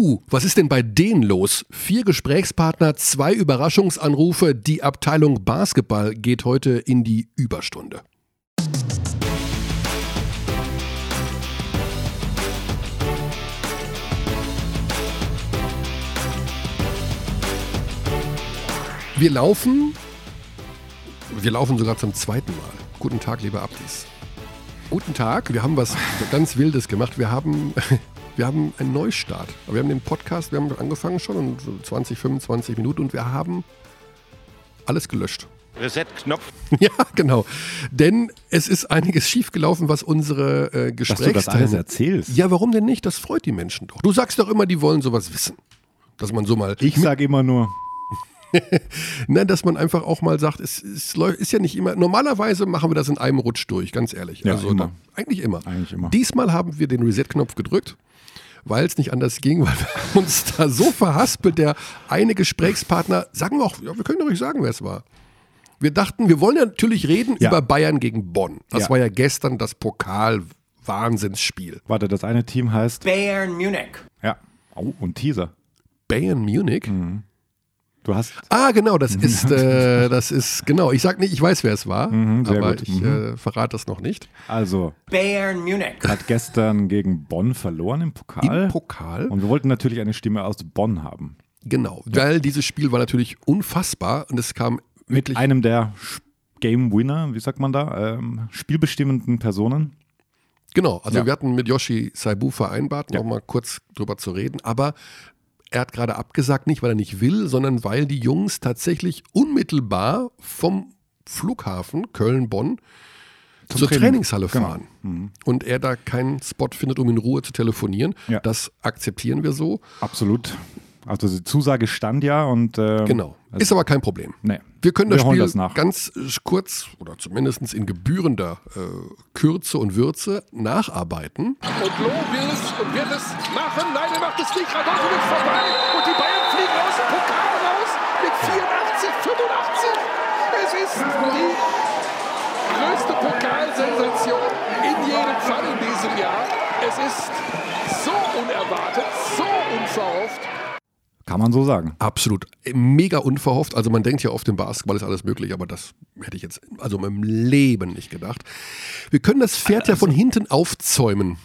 Puh, was ist denn bei denen los? Vier Gesprächspartner, zwei Überraschungsanrufe. Die Abteilung Basketball geht heute in die Überstunde. Wir laufen, wir laufen sogar zum zweiten Mal. Guten Tag, liebe Abdis. Guten Tag, wir haben was ganz Wildes gemacht. Wir haben, wir haben einen Neustart. Wir haben den Podcast, wir haben angefangen schon und 20, 25 Minuten und wir haben alles gelöscht. Reset-Knopf. Ja, genau. Denn es ist einiges schiefgelaufen, was unsere äh, Dass du das alles Gesprächsteilnehmer. erzählst. Ja, warum denn nicht? Das freut die Menschen doch. Du sagst doch immer, die wollen sowas wissen. Dass man so mal. Ich sage immer nur, Nein, dass man einfach auch mal sagt, es, es ist ja nicht immer. Normalerweise machen wir das in einem Rutsch durch, ganz ehrlich. Ja, also immer. Da, eigentlich immer. Eigentlich immer. Diesmal haben wir den Reset-Knopf gedrückt, weil es nicht anders ging, weil wir uns da so verhaspelt, der eine Gesprächspartner, sagen wir auch, ja, wir können doch nicht sagen, wer es war. Wir dachten, wir wollen ja natürlich reden Ja. über Bayern gegen Bonn. Das Ja. war ja gestern das Pokal-Wahnsinnsspiel. warte, das eine Team heißt, Bayern Munich. ja, oh, und Teaser. Bayern Munich? Mhm. Du hast, Ah, genau, das ist, äh, das ist, genau. Ich sag nicht, ich weiß, wer es war, Mhm, aber gut. ich äh, verrate das noch nicht. also, Bayern Munich. hat gestern gegen Bonn verloren im Pokal. Im Pokal, und wir wollten natürlich eine Stimme aus Bonn haben. genau. Weil dieses Spiel war natürlich unfassbar und es kam Mit einem der Game Winner, wie sagt man da, ähm, spielbestimmenden Personen. Genau, also Ja. wir hatten mit Yoshi Saibu vereinbart, Ja. noch mal kurz drüber zu reden, aber er hat gerade abgesagt, nicht weil er nicht will, sondern weil die Jungs tatsächlich unmittelbar vom Flughafen Köln-Bonn zur Training. Trainingshalle Genau. fahren. Und er da keinen Spot findet, um in Ruhe zu telefonieren. Ja. Das akzeptieren wir so. Absolut. Also die Zusage stand ja und ähm, Genau. also- Ist aber kein Problem. nee. Wir können das Wir Spiel das nach. ganz äh, kurz oder zumindest in gebührender äh, Kürze und Würze nacharbeiten. Und Loh will es und wird es machen. Nein, er macht es nicht. Radojkovic vorbei. Und die Bayern fliegen aus dem Pokal raus mit 84, 85. Es ist die größte Pokalsensation in jedem Fall in diesem Jahr. Es ist so unerwartet, so unverhofft. Kann man so sagen. Absolut. Mega unverhofft. Also man denkt ja oft im Basketball ist alles möglich, aber das hätte ich jetzt also im Leben nicht gedacht. Wir können das Pferd ja von hinten aufzäumen.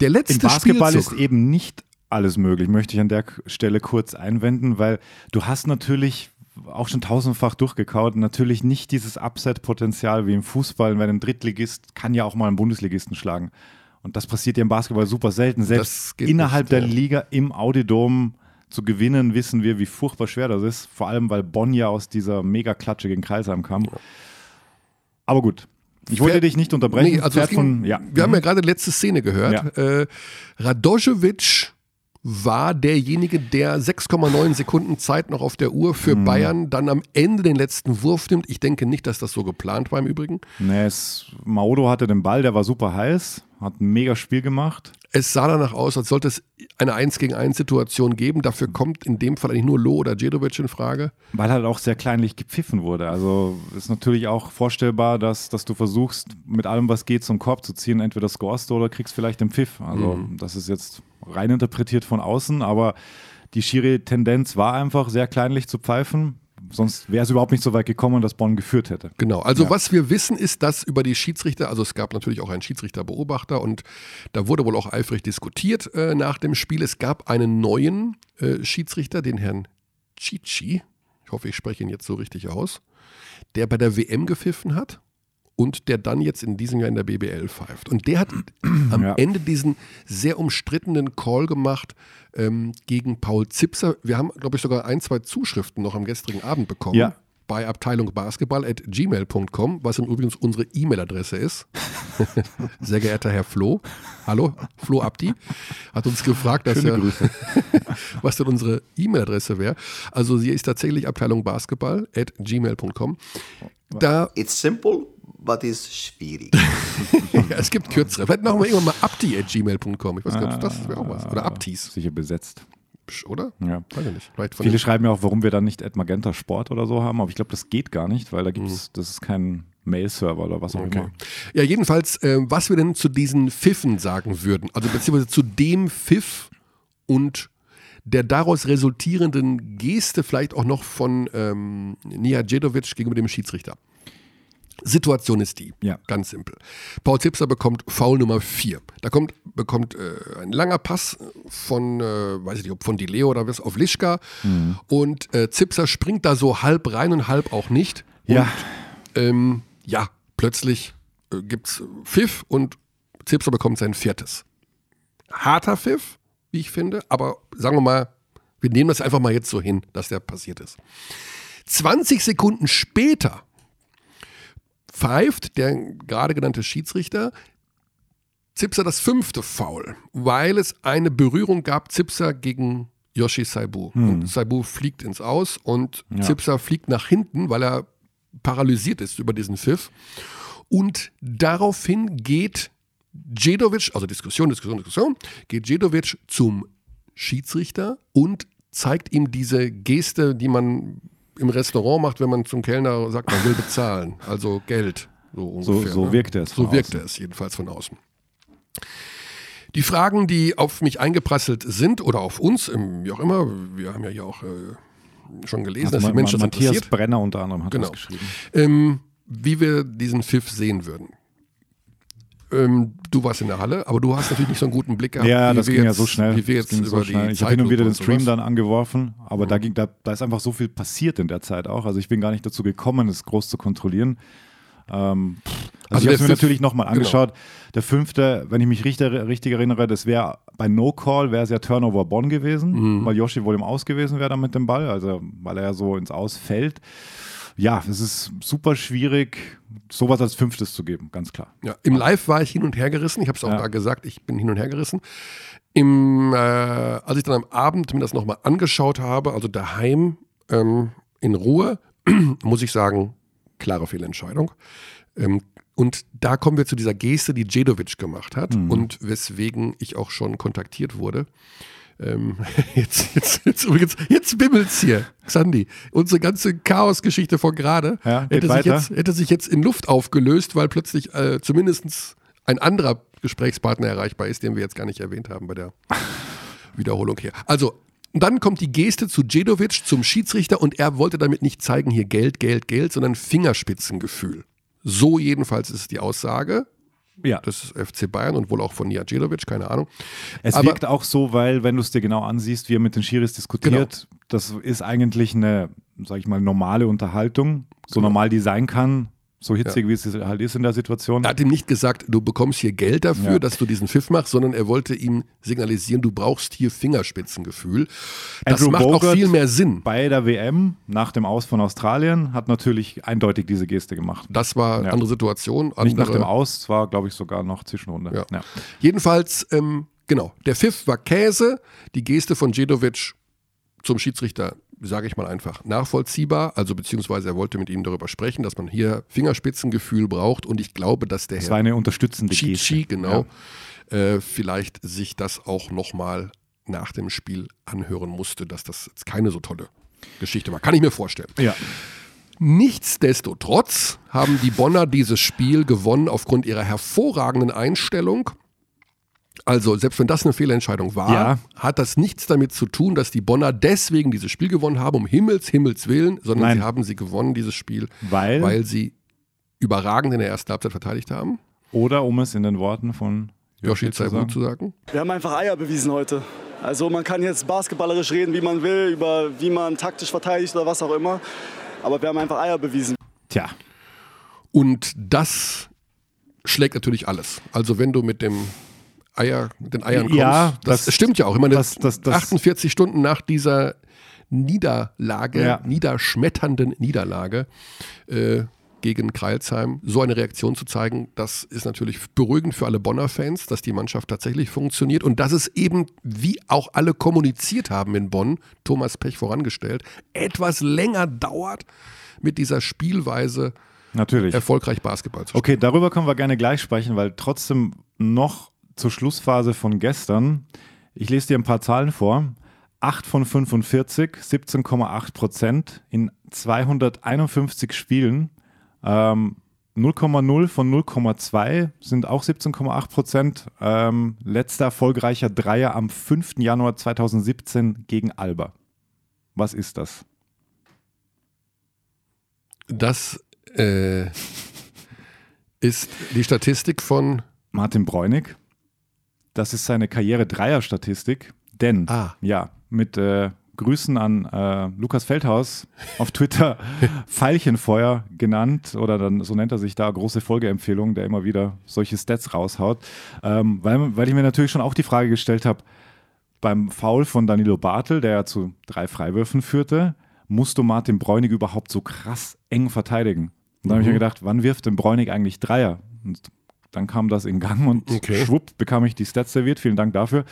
Der letzte Im Basketball Spielzug. ist eben nicht alles möglich, möchte ich an der Stelle kurz einwenden, weil du hast natürlich auch schon tausendfach durchgekaut, natürlich nicht dieses Upset-Potenzial wie im Fußball, weil ein Drittligist kann ja auch mal einen Bundesligisten schlagen. Und das passiert ja im Basketball super selten. Selbst innerhalb nicht, der ja. Liga im Audidom zu gewinnen, wissen wir, wie furchtbar schwer das ist. Vor allem, weil Bonn ja aus dieser Mega-Klatsche gegen Kreisheim kam. Aber gut, ich wollte dich nicht unterbrechen. Nee, also ging, von, ja. Wir haben ja gerade die letzte Szene gehört. Äh, Radojevic war derjenige, der 6,9 Sekunden Zeit noch auf der Uhr für Mhm. Bayern dann am Ende den letzten Wurf nimmt. Ich denke nicht, dass das so geplant war im Übrigen. Nee, es, Maodo hatte den Ball, der war super heiß, hat ein mega Spiel gemacht. Es sah danach aus, als sollte es eine 1 gegen 1 Situation geben. Dafür kommt in dem Fall eigentlich nur Lo oder Djedovic in Frage. Weil halt auch sehr kleinlich gepfiffen wurde. Also ist natürlich auch vorstellbar, dass, dass du versuchst, mit allem, was geht, zum Korb zu ziehen. Entweder scorest du oder kriegst vielleicht den Pfiff. Also das ist jetzt rein interpretiert von außen, aber die schiere Tendenz war einfach, sehr kleinlich zu pfeifen. Sonst wäre es überhaupt nicht so weit gekommen, dass Bonn geführt hätte. Genau, also Ja. was wir wissen ist, dass über die Schiedsrichter, also es gab natürlich auch einen Schiedsrichterbeobachter und da wurde wohl auch eifrig diskutiert äh, nach dem Spiel. Es gab einen neuen äh, Schiedsrichter, den Herrn Chichi, ich hoffe, ich spreche ihn jetzt so richtig aus, der bei der WM gepfiffen hat und der dann jetzt in diesem Jahr in der BBL pfeift. Und der hat am Ja. Ende diesen sehr umstrittenen Call gemacht ähm, gegen Paul Zipser. Wir haben, glaube ich, sogar ein, zwei Zuschriften noch am gestrigen Abend bekommen. Ja. Bei Abteilung Basketball at gmail.com, was im Übrigen unsere E-Mail-Adresse ist. Sehr geehrter Herr Flo, hallo, Flo Abdi, hat uns gefragt, dass er, was denn unsere E-Mail-Adresse wäre. Also sie ist tatsächlich Abteilung Basketball at gmail.com. Da It's simple, but it's schwierig. Ja, es gibt kürzere. Vielleicht machen wir irgendwann mal abdi.gmail.com. Ich weiß nicht, ob das wäre auch was. Oder Abtis, Sicher besetzt. Oder? Ja. Weiß ich nicht. Vielleicht Viele schreiben ja auch, warum wir dann nicht Ed Magenta Sport oder so haben, aber ich glaube, das geht gar nicht, weil da gibt es, das ist kein Mail-Server oder was auch immer. Ja, jedenfalls, äh, was wir denn zu diesen Pfiffen sagen würden. Also beziehungsweise zu dem Pfiff und der daraus resultierenden Geste vielleicht auch noch von ähm, Nijajedovic gegenüber dem Schiedsrichter. Situation ist die, Ja. ganz simpel. Paul Zipser bekommt Foul Nummer 4. Da kommt, bekommt äh, ein langer Pass von, äh, weiß ich nicht, ob von Dileo oder was, auf Lischka. Mhm. Und äh, Zipser springt da so halb rein und halb auch nicht. Ja. Ähm, ja, plötzlich äh, gibt's Pfiff und Zipser bekommt sein viertes. Harter Pfiff, wie ich finde, aber sagen wir mal, wir nehmen das einfach mal jetzt so hin, dass der passiert ist. 20 Sekunden später pfeift der gerade genannte Schiedsrichter Zipser das fünfte Foul, weil es eine Berührung gab, Zipser gegen Yoshi Saibu. Und Saibu fliegt ins Aus und Ja. Zipser fliegt nach hinten, weil er paralysiert ist über diesen Pfiff. Und daraufhin geht Djedovic, also Diskussion, Diskussion, Diskussion, geht Djedovic zum Schiedsrichter und zeigt ihm diese Geste, die man im Restaurant macht, wenn man zum Kellner sagt, man will bezahlen, also Geld. So, So, ungefähr, so ne? wirkte es. So wirkte außen. es jedenfalls von außen. Die Fragen, die auf mich eingeprasselt sind oder auf uns, wie auch immer, wir haben ja hier auch äh, schon gelesen, Also dass die Menschen das Matthias interessiert, Brenner unter anderem hat Genau. das geschrieben. ähm, wie wir diesen Pfiff sehen würden. Ähm, du warst in der Halle, aber du hast natürlich nicht so einen guten Blick gehabt. Ja, das wir ging ja jetzt, so schnell. Wie wir Das jetzt ging über so schnell. Ich habe hin und wieder den Stream dann angeworfen, aber da, ging, da, da ist einfach so viel passiert in der Zeit auch. Also ich bin gar nicht dazu gekommen, es groß zu kontrollieren. Ähm, also, Also ich habe es mir natürlich nochmal genau. angeschaut. Der fünfte, wenn ich mich richtig, richtig erinnere, das wäre bei No Call wäre es ja Turnover Bonn gewesen, Mhm. weil Yoshi wohl im Aus gewesen wäre dann mit dem Ball, also weil er ja so ins Aus fällt. Ja, es ist super schwierig, sowas als fünftes zu geben, ganz klar. Ja, Im Live war ich hin und her gerissen. Ich habe es auch Ja. da gesagt, ich bin hin und her gerissen. Im, äh, als ich dann am Abend mir das nochmal angeschaut habe, also daheim ähm, in Ruhe, muss ich sagen, klare Fehlentscheidung. Ähm, und da kommen wir zu dieser Geste, die Djedovic gemacht hat und weswegen ich auch schon kontaktiert wurde. Ähm, jetzt, jetzt, jetzt übrigens, jetzt bimmelt's hier, Xandi. Unsere ganze Chaosgeschichte von gerade Ja, hätte, sich jetzt, hätte sich jetzt in Luft aufgelöst, weil plötzlich äh, zumindest ein anderer Gesprächspartner erreichbar ist, den wir jetzt gar nicht erwähnt haben bei der Wiederholung hier. Also, dann kommt die Geste zu Djedovic zum Schiedsrichter und er wollte damit nicht zeigen, hier Geld, Geld, Geld, sondern Fingerspitzengefühl. So jedenfalls ist die Aussage Ja. des FC Bayern und wohl auch von Nijajedovic, keine Ahnung. Es Aber- wirkt auch so, weil, wenn du es dir genau ansiehst, wie er mit den Schiris diskutiert, Genau. das ist eigentlich eine, sag ich mal, normale Unterhaltung, so Genau. normal die sein kann, so hitzig, wie es halt ist in der Situation. Er hat ihm nicht gesagt, du bekommst hier Geld dafür, Ja. dass du diesen Pfiff machst, sondern er wollte ihm signalisieren, du brauchst hier Fingerspitzengefühl. Das Andrew macht auch Bogut viel mehr Sinn. Bei der WM, nach dem Aus von Australien, hat natürlich eindeutig diese Geste gemacht. Das war eine Ja. andere Situation. Andere, Nicht nach dem Aus, es war, glaube ich, sogar noch Zwischenrunde. Ja. Jedenfalls, ähm, genau, der Pfiff war Käse, die Geste von Djedovic zum Schiedsrichter, sage ich mal einfach, nachvollziehbar. Also beziehungsweise er wollte mit ihm darüber sprechen, dass man hier Fingerspitzengefühl braucht und ich glaube, dass der Es Herr war eine unterstützende Geste. Chichi, genau, äh, vielleicht sich das auch nochmal nach dem Spiel anhören musste, dass das jetzt keine so tolle Geschichte war. Kann ich mir vorstellen. Ja. Nichtsdestotrotz haben die Bonner dieses Spiel gewonnen aufgrund ihrer hervorragenden Einstellung. Also, selbst wenn das eine Fehlentscheidung war, Ja. hat das nichts damit zu tun, dass die Bonner deswegen dieses Spiel gewonnen haben, um Himmels, Himmels Willen, sondern Nein. sie haben sie gewonnen, dieses Spiel, Weil, weil sie überragend in der ersten Halbzeit verteidigt haben. oder um es in den Worten von Yoshi zu Zaibu sagen. zu sagen. Wir haben einfach Eier bewiesen heute. Also man kann jetzt basketballerisch reden, wie man will, über wie man taktisch verteidigt oder was auch immer. Aber wir haben einfach Eier bewiesen. Tja, Und das schlägt natürlich alles. Also wenn du mit dem Eier, den Eiern kommst, Ja, das, das- stimmt ja auch. Ich meine, das- das- 48 Stunden nach dieser Niederlage, Ja. niederschmetternden Niederlage äh, gegen Kreilsheim, so eine Reaktion zu zeigen, das ist natürlich beruhigend für alle Bonner Fans, dass die Mannschaft tatsächlich funktioniert und dass es eben, wie auch alle kommuniziert haben in Bonn, Thomas Pech vorangestellt, etwas länger dauert, mit dieser Spielweise natürlich. erfolgreich Basketball zu spielen. Okay, darüber können wir gerne gleich sprechen, weil trotzdem noch zur Schlussphase von gestern, ich lese dir ein paar Zahlen vor. 8 von 45, 17,8 Prozent in 251 Spielen. Ähm, 0,0 von 0,2 sind auch 17,8 Prozent. Ähm, letzter erfolgreicher Dreier am 5. Januar 2017 gegen Alba. Was ist das? Das äh, ist die Statistik von. Martin Bräunig. Das ist seine Karriere-Dreier-Statistik. Denn, Ah. ja, mit äh, Grüßen an äh, Lukas Feldhaus auf Twitter Pfeilchenfeuer genannt oder dann so nennt er sich da, große Folgeempfehlung, der immer wieder solche Stats raushaut. Ähm, weil, weil ich mir natürlich schon auch die Frage gestellt habe, beim Foul von Danilo Bartel, der ja zu drei Freiwürfen führte, musst du Martin Bräunig überhaupt so krass eng verteidigen? Und da habe ich mir gedacht, wann wirft denn Bräunig eigentlich Dreier? Und dann kam das in Gang und Okay. schwupp bekam ich die Stats serviert. Vielen Dank dafür.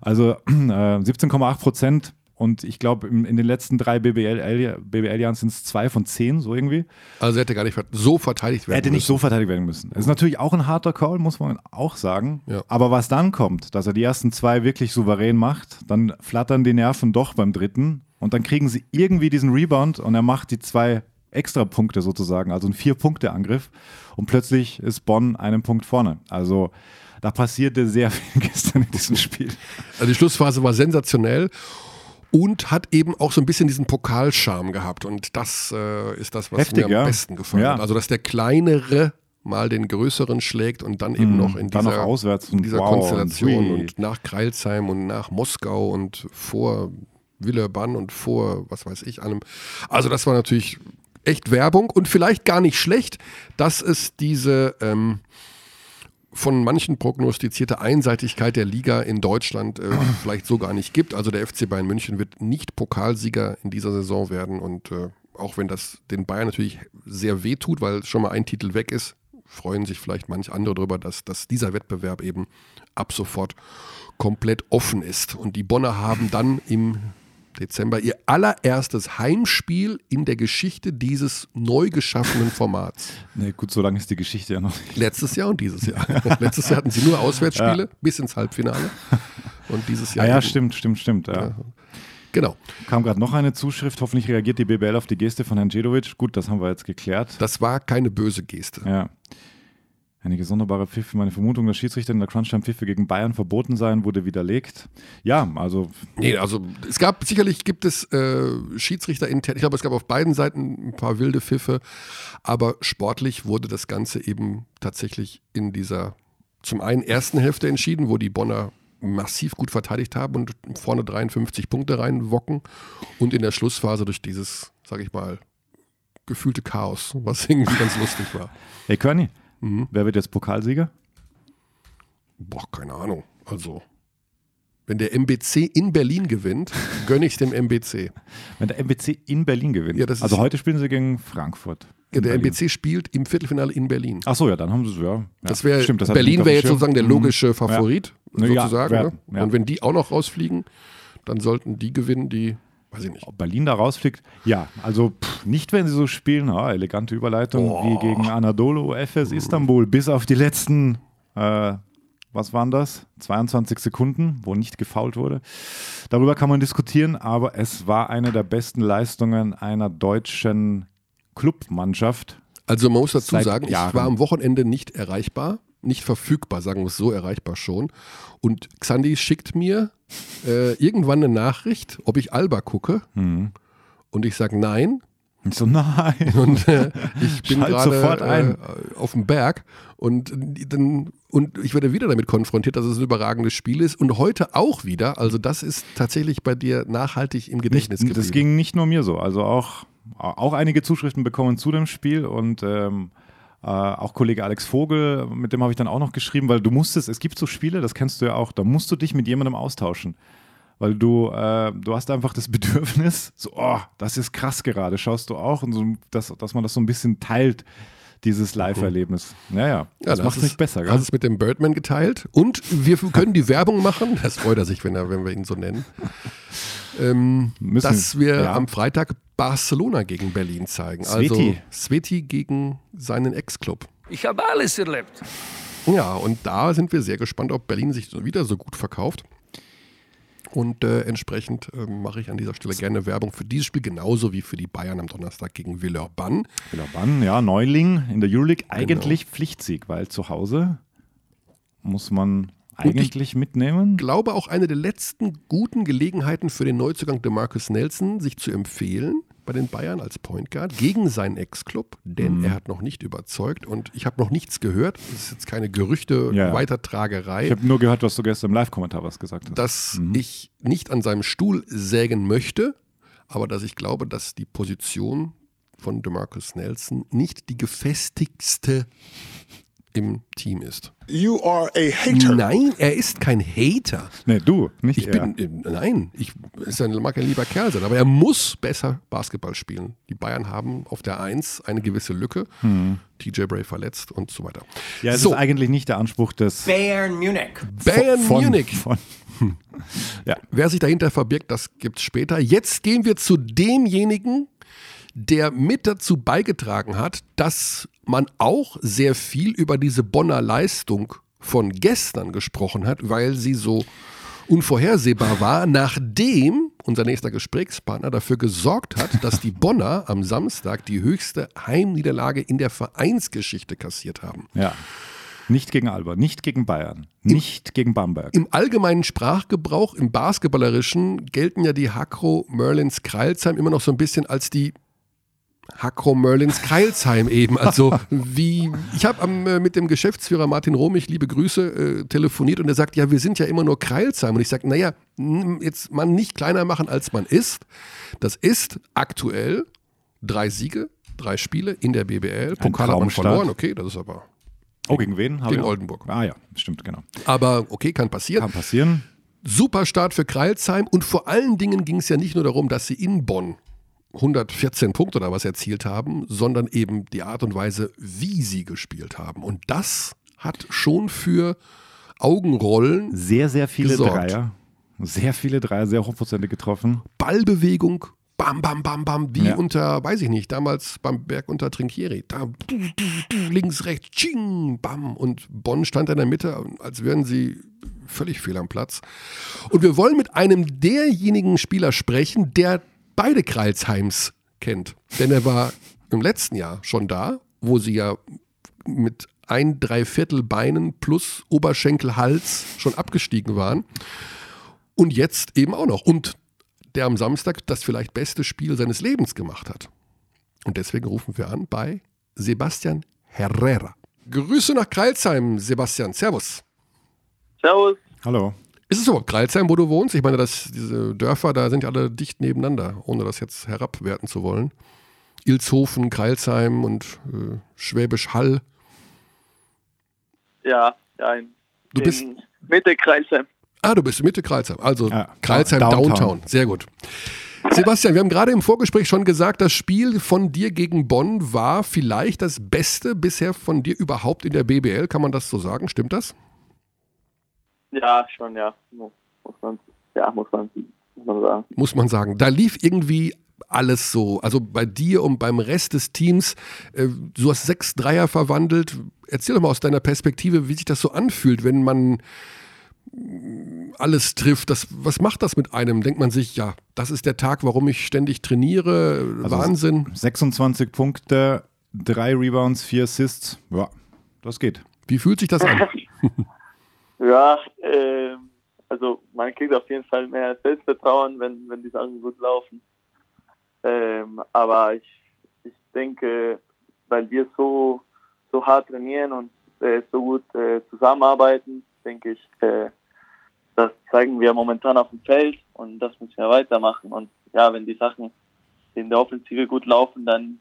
Also äh, 17,8 Prozent und ich glaube, in, in den letzten drei BBL-Jahren BBL sind es zwei von zehn, so irgendwie. Also hätte gar nicht so verteidigt Er werden hätte nicht müssen. so verteidigt werden müssen. Das ist natürlich auch ein harter Call, muss man auch sagen. Ja. Aber was dann kommt, dass er die ersten zwei wirklich souverän macht, dann flattern die Nerven doch beim dritten und dann kriegen sie irgendwie diesen Rebound und er macht die zwei Extra-Punkte sozusagen, also ein Vier-Punkte-Angriff und plötzlich ist Bonn einen Punkt vorne. Also da passierte sehr viel gestern in diesem Spiel. Also die Schlussphase war sensationell und hat eben auch so ein bisschen diesen Pokalscham gehabt. Und das äh, ist das, was Heftig, mir am ja. besten gefallen Ja. hat. Also, dass der kleinere mal den größeren schlägt und dann eben noch in dieser, noch auswärts in dieser wow, Konstellation und und, nach Kreilsheim und nach Moskau und vor Villeurbanne und vor, was weiß ich, allem. Also das war natürlich echt Werbung und vielleicht gar nicht schlecht, dass es diese ähm, von manchen prognostizierte Einseitigkeit der Liga in Deutschland äh, vielleicht so gar nicht gibt. Also der FC Bayern München wird nicht Pokalsieger in dieser Saison werden und äh, auch wenn das den Bayern natürlich sehr weh tut, weil schon mal ein Titel weg ist, freuen sich vielleicht manch andere darüber, dass, dass dieser Wettbewerb eben ab sofort komplett offen ist. Und die Bonner haben dann im Dezember ihr allererstes Heimspiel in der Geschichte dieses neu geschaffenen Formats. Nee, gut, so lange ist die Geschichte ja noch nicht. Letztes Jahr und dieses Jahr. Letztes Jahr hatten sie nur Auswärtsspiele bis ins Halbfinale. Und dieses Jahr. Ah ja, eben- stimmt, stimmt, stimmt. Ja. Genau. Kam gerade noch eine Zuschrift. Hoffentlich reagiert die BBL auf die Geste von Herrn Djedovic. Gut, das haben wir jetzt geklärt. Das war keine böse Geste. Ja. Einige sonderbare Pfiffe. Meine Vermutung, dass Schiedsrichter in der Crunchtime-Pfiffe gegen Bayern verboten seien, wurde widerlegt. Ja, also Nee, also es gab, sicherlich gibt es äh, Schiedsrichter intern, ich glaube, es gab auf beiden Seiten ein paar wilde Pfiffe, aber sportlich wurde das Ganze eben tatsächlich in dieser zum einen ersten Hälfte entschieden, wo die Bonner massiv gut verteidigt haben und vorne 53 Punkte reinwocken und in der Schlussphase durch dieses, sage ich mal, gefühlte Chaos, was irgendwie ganz lustig war. Hey Körny, Mhm. wer wird jetzt Pokalsieger? Boah, keine Ahnung. Also, wenn der MBC in Berlin gewinnt, gönne ich dem MBC. Wenn der MBC in Berlin gewinnt. Ja, das ist- also heute spielen sie gegen Frankfurt. Ja, der Berlin. MBC spielt im Viertelfinale in Berlin. Ach so, ja, dann haben sie es, ja. ja. Das wäre Stimmt, das Berlin wäre jetzt Schirm. sozusagen der Mhm. logische Favorit, Ja, ja, sozusagen. wär- ne? Und wenn die auch noch rausfliegen, dann sollten die gewinnen, die, weiß ich nicht. Ob Berlin da rausfliegt? Ja, also pff, nicht, wenn sie so spielen. Ah, elegante Überleitung wie gegen Anadolu Efes Istanbul. Bis auf die letzten, äh, was waren das? 22 Sekunden, wo nicht gefault wurde. Darüber kann man diskutieren, aber es war eine der besten Leistungen einer deutschen Clubmannschaft. Also man muss dazu sagen, ich Jahren. war am Wochenende nicht erreichbar, nicht verfügbar, sagen wir es so, erreichbar schon. Und Xandi schickt mir äh, irgendwann eine Nachricht, ob ich Alba gucke. Mhm. Und ich sage nein. Ich so, nein. Und äh, ich bin gerade äh, auf dem Berg und dann und ich werde wieder damit konfrontiert, dass es ein überragendes Spiel ist und heute auch wieder. Also das ist tatsächlich bei dir nachhaltig im Gedächtnis Nicht, geblieben. das ging nicht nur mir so. Also auch, auch einige Zuschriften bekommen zu dem Spiel und ähm, äh, auch Kollege Alex Vogel, mit dem habe ich dann auch noch geschrieben, weil du musstest, es gibt so Spiele, das kennst du ja auch, da musst du dich mit jemandem austauschen. Weil du, äh, du hast einfach das Bedürfnis, so, oh, das ist krass gerade, schaust du auch, und so, dass, dass man das so ein bisschen teilt, dieses Live-Erlebnis. Naja, das da macht es nicht es- besser, Hast es mit dem Birdman geteilt und wir können die Werbung machen. Das freut er sich, wenn, er, wenn wir ihn so nennen. Ähm, Müssen- dass wir ja. am Freitag Barcelona gegen Berlin zeigen. Also Sveti. Sveti gegen seinen Ex-Club. Ich habe alles erlebt. Ja, und da sind wir sehr gespannt, ob Berlin sich so wieder so gut verkauft. Und äh, entsprechend äh, mache ich an dieser Stelle gerne Werbung für dieses Spiel, genauso wie für die Bayern am Donnerstag gegen Villeurbanne. Villeurbanne, ja, Neuling in der Euroleague. Eigentlich Pflichtsieg, weil zu Hause muss man eigentlich mitnehmen. Ich glaube auch eine der letzten guten Gelegenheiten für den Neuzugang DeMarcus Nelson, sich zu empfehlen bei den Bayern als Point Guard gegen seinen Ex-Club, denn Mhm. er hat noch nicht überzeugt und ich habe noch nichts gehört. Das ist jetzt keine Gerüchte, Ja. Weitertragerei. Ich habe nur gehört, was du gestern im Live-Kommentar was gesagt hast. dass ich nicht an seinem Stuhl sägen möchte, aber dass ich glaube, dass die Position von DeMarcus Nelson nicht die gefestigste im Team ist. You are a hater. Nein, er ist kein Hater. nee, du, nicht Ich er. bin, äh, nein, ich ist ein, mag ein lieber Kerl sein, aber er muss besser Basketball spielen. Die Bayern haben auf der Eins eine gewisse Lücke. TJ Bray verletzt und so weiter. ja, es so, ist eigentlich nicht der Anspruch des Bayern Munich. Bayern von, Munich. Von, ja, Wer sich dahinter verbirgt, das gibt's später. Jetzt gehen wir zu demjenigen, der mit dazu beigetragen hat, dass man auch sehr viel über diese Bonner Leistung von gestern gesprochen hat, weil sie so unvorhersehbar war, nachdem unser nächster Gesprächspartner dafür gesorgt hat, dass die Bonner am Samstag die höchste Heimniederlage in der Vereinsgeschichte kassiert haben. ja. Nicht gegen Alba, nicht gegen Bayern, nicht gegen Bamberg. Im allgemeinen Sprachgebrauch, im Basketballerischen, gelten ja die Hakro Merlins Kreilsheim immer noch so ein bisschen als die Hakro Merlins Kreilsheim eben. Also wie, ich habe äh, mit dem Geschäftsführer Martin Romich, liebe Grüße, äh, telefoniert und er sagt, ja, wir sind ja immer nur Kreilsheim. Und ich sage, naja, jetzt man nicht kleiner machen, als man ist. Das ist aktuell drei Siege, drei Spiele in der BBL. Pokal hat man verloren, okay, das ist aber. Oh, gegen wen? Gegen Oldenburg. Ah ja, stimmt, genau. Aber okay, kann passieren. Kann passieren. Super Start für Kreilsheim und vor allen Dingen ging es ja nicht nur darum, dass sie in Bonn 114 Punkte oder was erzielt haben, sondern eben die Art und Weise, wie sie gespielt haben. Und das hat schon für Augenrollen, Sehr, sehr viele Gesorgt. Dreier. Sehr viele Dreier, sehr hochprozentig getroffen. Ballbewegung, bam, bam, bam, bam, wie Ja. unter, weiß ich nicht, damals beim Berg unter Trinkieri. Da, du, du, du, links, rechts, ching, bam. Und Bonn stand in der Mitte, als wären sie völlig fehl am Platz. Und wir wollen mit einem derjenigen Spieler sprechen, der beide Kreilsheims kennt. Denn er war im letzten Jahr schon da, wo sie ja mit ein Dreiviertel Beinen plus Oberschenkel, Hals schon abgestiegen waren. Und jetzt eben auch noch. Und der am Samstag das vielleicht beste Spiel seines Lebens gemacht hat. Und deswegen rufen wir an bei Sebastian Herrera. Grüße nach Kreilsheim, Sebastian. Servus. Servus. Hallo. Ist es überhaupt Kreilsheim, wo du wohnst? Ich meine, das, diese Dörfer, da sind ja alle dicht nebeneinander, ohne das jetzt herabwerten zu wollen. Ilshofen, Kreilsheim und äh, Schwäbisch Hall. Ja, ja, in, Du bist- in Mitte Kreisheim. Ah, du bist Mitte Kreilsheim. Also Ja, Kreilsheim Downtown. Downtown. Sehr gut. Sebastian, wir haben gerade im Vorgespräch schon gesagt, das Spiel von dir gegen Bonn war vielleicht das Beste bisher von dir überhaupt in der BBL. Kann man das so sagen? Stimmt das? Ja, schon, ja. Muss man, ja, muss man, muss man sagen. Muss man sagen. Da lief irgendwie alles so. Also bei dir und beim Rest des Teams. Äh, du hast sechs Dreier verwandelt. Erzähl doch mal aus deiner Perspektive, wie sich das so anfühlt, wenn man alles trifft. Das, was macht das mit einem? Denkt man sich, ja, das ist der Tag, warum ich ständig trainiere. Also Wahnsinn. 26 Punkte, drei Rebounds, vier Assists. Ja, das geht. Wie fühlt sich das an? Ja, ähm, also man kriegt auf jeden Fall mehr Selbstvertrauen, wenn, wenn die Sachen gut laufen. Ähm, aber ich, ich denke, weil wir so, so hart trainieren und äh, so gut äh, zusammenarbeiten, denke ich, äh, das zeigen wir momentan auf dem Feld und das müssen wir weitermachen. Und ja, wenn die Sachen in der Offensive gut laufen, dann,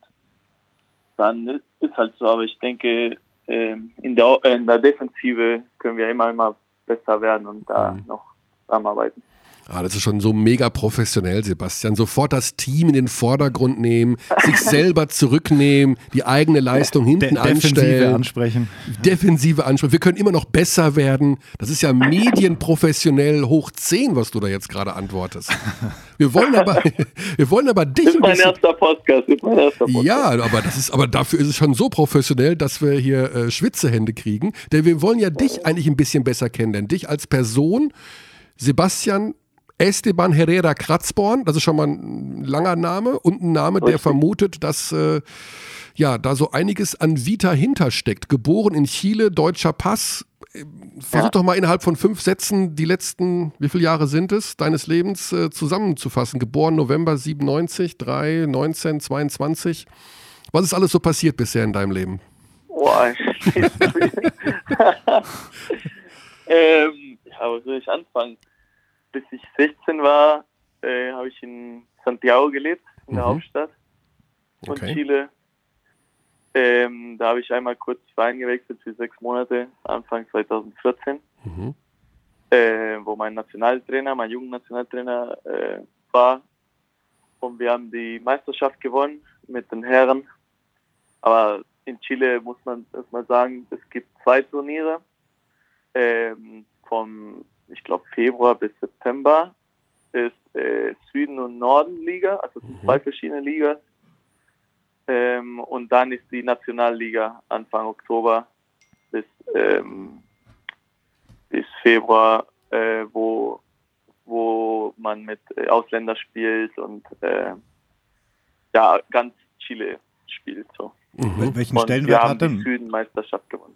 dann ist, halt so. Aber ich denke, in, der, in der Defensive können wir immer, immer besser werden und da noch zusammenarbeiten. Ah, das ist schon so mega professionell, Sebastian. Sofort das Team in den Vordergrund nehmen, sich selber zurücknehmen, die eigene Leistung hinten De Defensive anstellen. ansprechen. defensive Ansprache. Wir können immer noch besser werden. Das ist ja medienprofessionell hoch 10, was du da jetzt gerade antwortest. Wir wollen aber, wir wollen aber dich Das ist ein mein erster Podcast. Ist mein erster Podcast. Ja, aber das ist, aber dafür ist es schon so professionell, dass wir hier äh, Schwitzehände kriegen. Denn wir wollen ja dich eigentlich ein bisschen besser kennenlernen. Dich als Person, Sebastian Esteban Herrera Kratzborn, das ist schon mal ein langer Name und ein Name, der vermutet, dass äh, ja da so einiges an Vita hintersteckt. Geboren in Chile, deutscher Pass. Äh, Versuch Ja. doch mal innerhalb von fünf Sätzen die letzten, wie viele Jahre sind es, deines Lebens äh, zusammenzufassen. Geboren November 97, 3, 19, 22. Was ist alles so passiert bisher in deinem Leben? Boah, ähm, ja, wo soll ich anfangen? Bis ich 16 war, äh, habe ich in Santiago gelebt, in der Mhm. Hauptstadt von Okay. Chile. Ähm, da habe ich einmal kurz Verein gewechselt für sechs Monate, Anfang 2014, Mhm. äh, wo mein Nationaltrainer, mein Jugendnationaltrainer äh, war. Und wir haben die Meisterschaft gewonnen mit den Herren. Aber in Chile muss man erstmal sagen, es gibt zwei Turniere. Ähm, vom, ich glaube, Februar bis September ist äh, Süden- und Norden-Liga, also es sind zwei verschiedene Ligas. Ähm, und dann ist die Nationalliga Anfang Oktober bis, ähm, bis Februar, äh, wo, wo man mit äh, Ausländern spielt und äh, ja, ganz Chile spielt. So. Wel- Welchen Und wir Stellenwert haben hat die denn, Südenmeisterschaft gewonnen.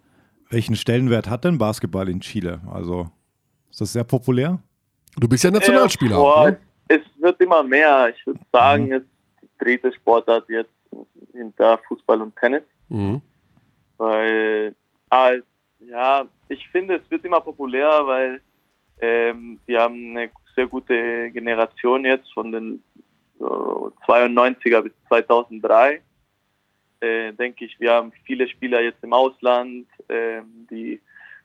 welchen Stellenwert hat denn Basketball in Chile? Also ist das sehr populär? Du bist ja Nationalspieler. Äh, boah, ne? Es wird immer mehr. Ich würde sagen, es ist die dritte Sportart jetzt hinter Fußball und Tennis. Mhm. Weil, ah, es- ja, ich finde, es wird immer populärer, weil ähm, wir haben eine sehr gute Generation jetzt von den so 92er bis 2003. Äh, denke ich, wir haben viele Spieler jetzt im Ausland, ähm, die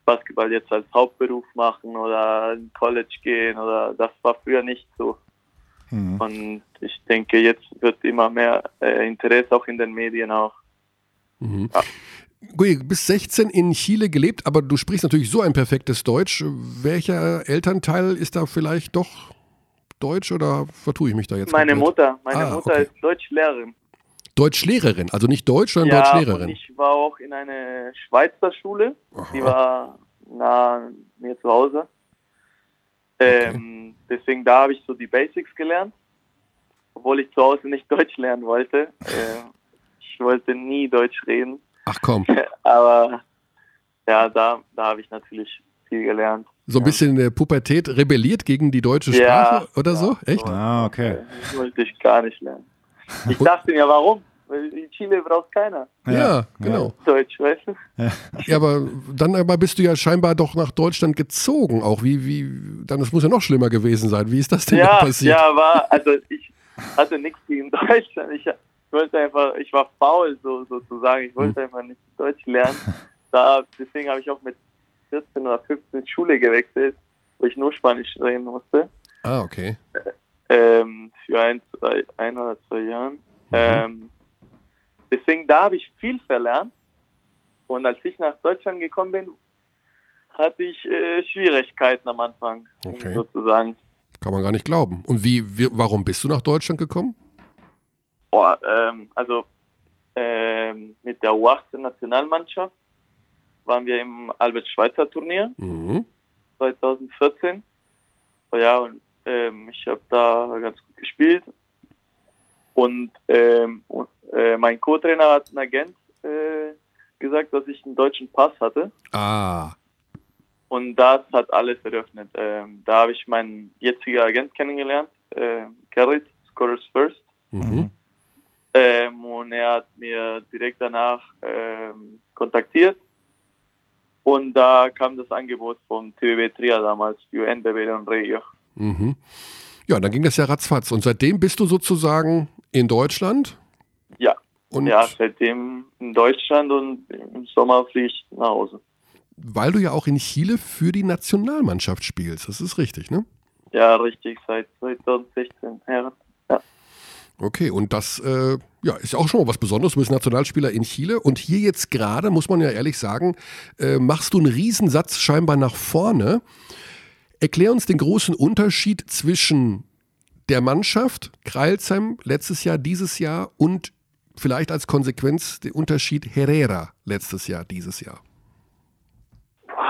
Basketball jetzt als Hauptberuf machen oder in College gehen oder das war früher nicht so. Mhm. Und ich denke, jetzt wird immer mehr äh, Interesse auch in den Medien auch. Mhm. Gut, du bist 16 in Chile gelebt, aber du sprichst natürlich so ein perfektes Deutsch. Welcher Elternteil ist da vielleicht doch Deutsch oder vertue ich mich da jetzt? Meine komplett? Mutter, meine Ah, Mutter okay. ist Deutschlehrerin. Deutschlehrerin, also nicht Deutsch, sondern Ja, und Deutschlehrerin. ich war auch in einer Schweizer Schule. Die Aha. war nah mir zu Hause. Ähm, Deswegen da habe ich so die Basics gelernt, obwohl ich zu Hause nicht Deutsch lernen wollte. Äh, ich wollte nie Deutsch reden, Ach komm, aber ja, da, da habe ich natürlich viel gelernt. so ein bisschen äh, Pubertät rebelliert gegen die deutsche Ja, Sprache oder ja, so? Echt? Ah, okay. Das wollte ich gar nicht lernen. Ich dachte mir, warum? Weil in Chile braucht keiner Ja, genau. Deutsch, weißt du? Ja, aber dann aber bist du ja scheinbar doch nach Deutschland gezogen auch. Wie, wie, dann das muss ja noch schlimmer gewesen sein. Wie ist das denn Ja, passiert? ja, war, also ich hatte nichts gegen Deutschland. Ich wollte einfach, ich war faul so, sozusagen. Ich Hm. wollte einfach nicht Deutsch lernen. Da, deswegen habe ich auch mit 14 oder 15 Schule gewechselt, wo ich nur Spanisch reden musste. Ah, okay. ähm, für ein, zwei, ein oder zwei Jahren. Ähm, deswegen, da habe ich viel verlernt. Und als ich nach Deutschland gekommen bin, hatte ich äh, Schwierigkeiten am Anfang, Okay. sozusagen. Kann man gar nicht glauben. Und wie, wie warum bist du nach Deutschland gekommen? Boah, ähm, also ähm, mit der U18-Nationalmannschaft waren wir im Albert-Schweitzer-Turnier Mhm. 2014. Oh ja, und ähm, ich habe da ganz gut gespielt. Und, ähm, und äh, mein Co-Trainer hat einen Agent äh, gesagt, dass ich einen deutschen Pass hatte. Ah, Und das hat alles eröffnet. Ähm, da habe ich meinen jetzigen Agent kennengelernt, äh, Gerrit, Scorers First. mhm. Ähm, und er hat mir direkt danach ähm, kontaktiert. Und da kam das Angebot vom TBB Trier damals für NBB und Regio. Mhm. Ja, dann ging das ja ratzfatz. Und seitdem bist du sozusagen in Deutschland? Ja. Und ja, seitdem in Deutschland und im Sommer fliege ich nach Hause. weil du ja auch in Chile für die Nationalmannschaft spielst. Das ist richtig, ne? Ja, richtig, seit 2016 her. Ja. Okay, und das äh, ja, ist ja auch schon mal was Besonderes. Du bist Nationalspieler in Chile und hier jetzt gerade, muss man ja ehrlich sagen, äh, machst du einen Riesensatz scheinbar nach vorne. Erklär uns den großen Unterschied zwischen der Mannschaft, Kreilsheim letztes Jahr, dieses Jahr und vielleicht als Konsequenz der Unterschied Herrera letztes Jahr, dieses Jahr.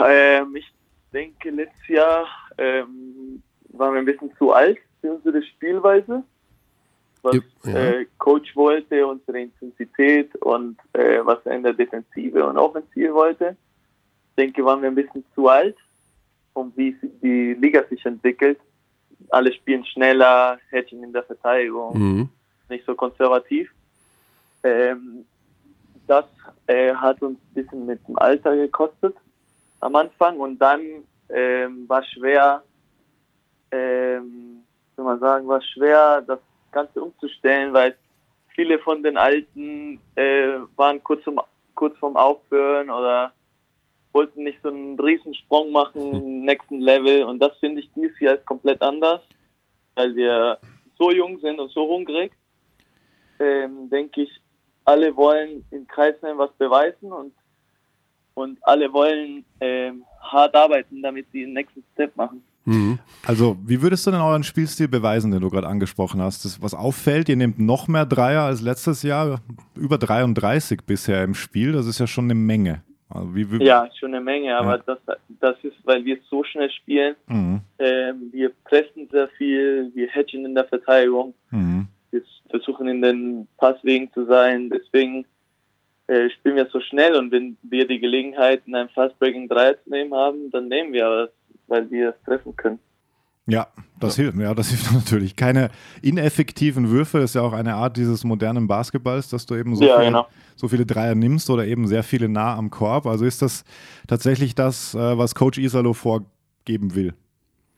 Ähm, ich denke, letztes Jahr ähm, waren wir ein bisschen zu alt für unsere Spielweise. Was Ja. äh, Coach wollte, unsere Intensität und äh, was er in der Defensive und Offensive wollte. Ich denke, waren wir ein bisschen zu alt, um wie die Liga sich entwickelt. Alle spielen schneller, Hedging in der Verteidigung Mhm. nicht so konservativ. Ähm, das äh, hat uns ein bisschen mit dem Alter gekostet am Anfang und dann ähm, war schwer, ähm, soll man sagen, war schwer, das Ganze umzustellen, weil viele von den Alten äh, waren kurz, um, kurz vorm Aufhören oder wollten nicht so einen Riesensprung machen nächsten Level und das finde ich dieses Jahr ist komplett anders, weil wir so jung sind und so hungrig ähm, denke ich, alle wollen in Kreisheim was beweisen und, und alle wollen ähm, hart arbeiten, damit sie den nächsten Step machen. Mhm. Also, wie würdest du denn euren Spielstil beweisen, den du gerade angesprochen hast? Das, was auffällt, ihr nehmt noch mehr Dreier als letztes Jahr, über 33 bisher im Spiel, das ist ja schon eine Menge. Also wie, wie, Ja, schon eine Menge, aber Ja. das, das ist, weil wir so schnell spielen. Mhm. Ähm, wir pressen sehr viel, wir hedgen in der Verteidigung, Mhm. wir versuchen in den Passwegen zu sein, deswegen äh, spielen wir so schnell und wenn wir die Gelegenheit, in einem Fastbreaking 3 zu nehmen haben, dann nehmen wir das, weil wir es treffen können. Ja, das hilft. Ja, das hilft natürlich. Keine ineffektiven Würfe, ist ja auch eine Art dieses modernen Basketballs, dass du eben so, Ja, viele, genau. so viele Dreier nimmst oder eben sehr viele nah am Korb. Also ist das tatsächlich das, äh, was Coach Isalo vorgeben will?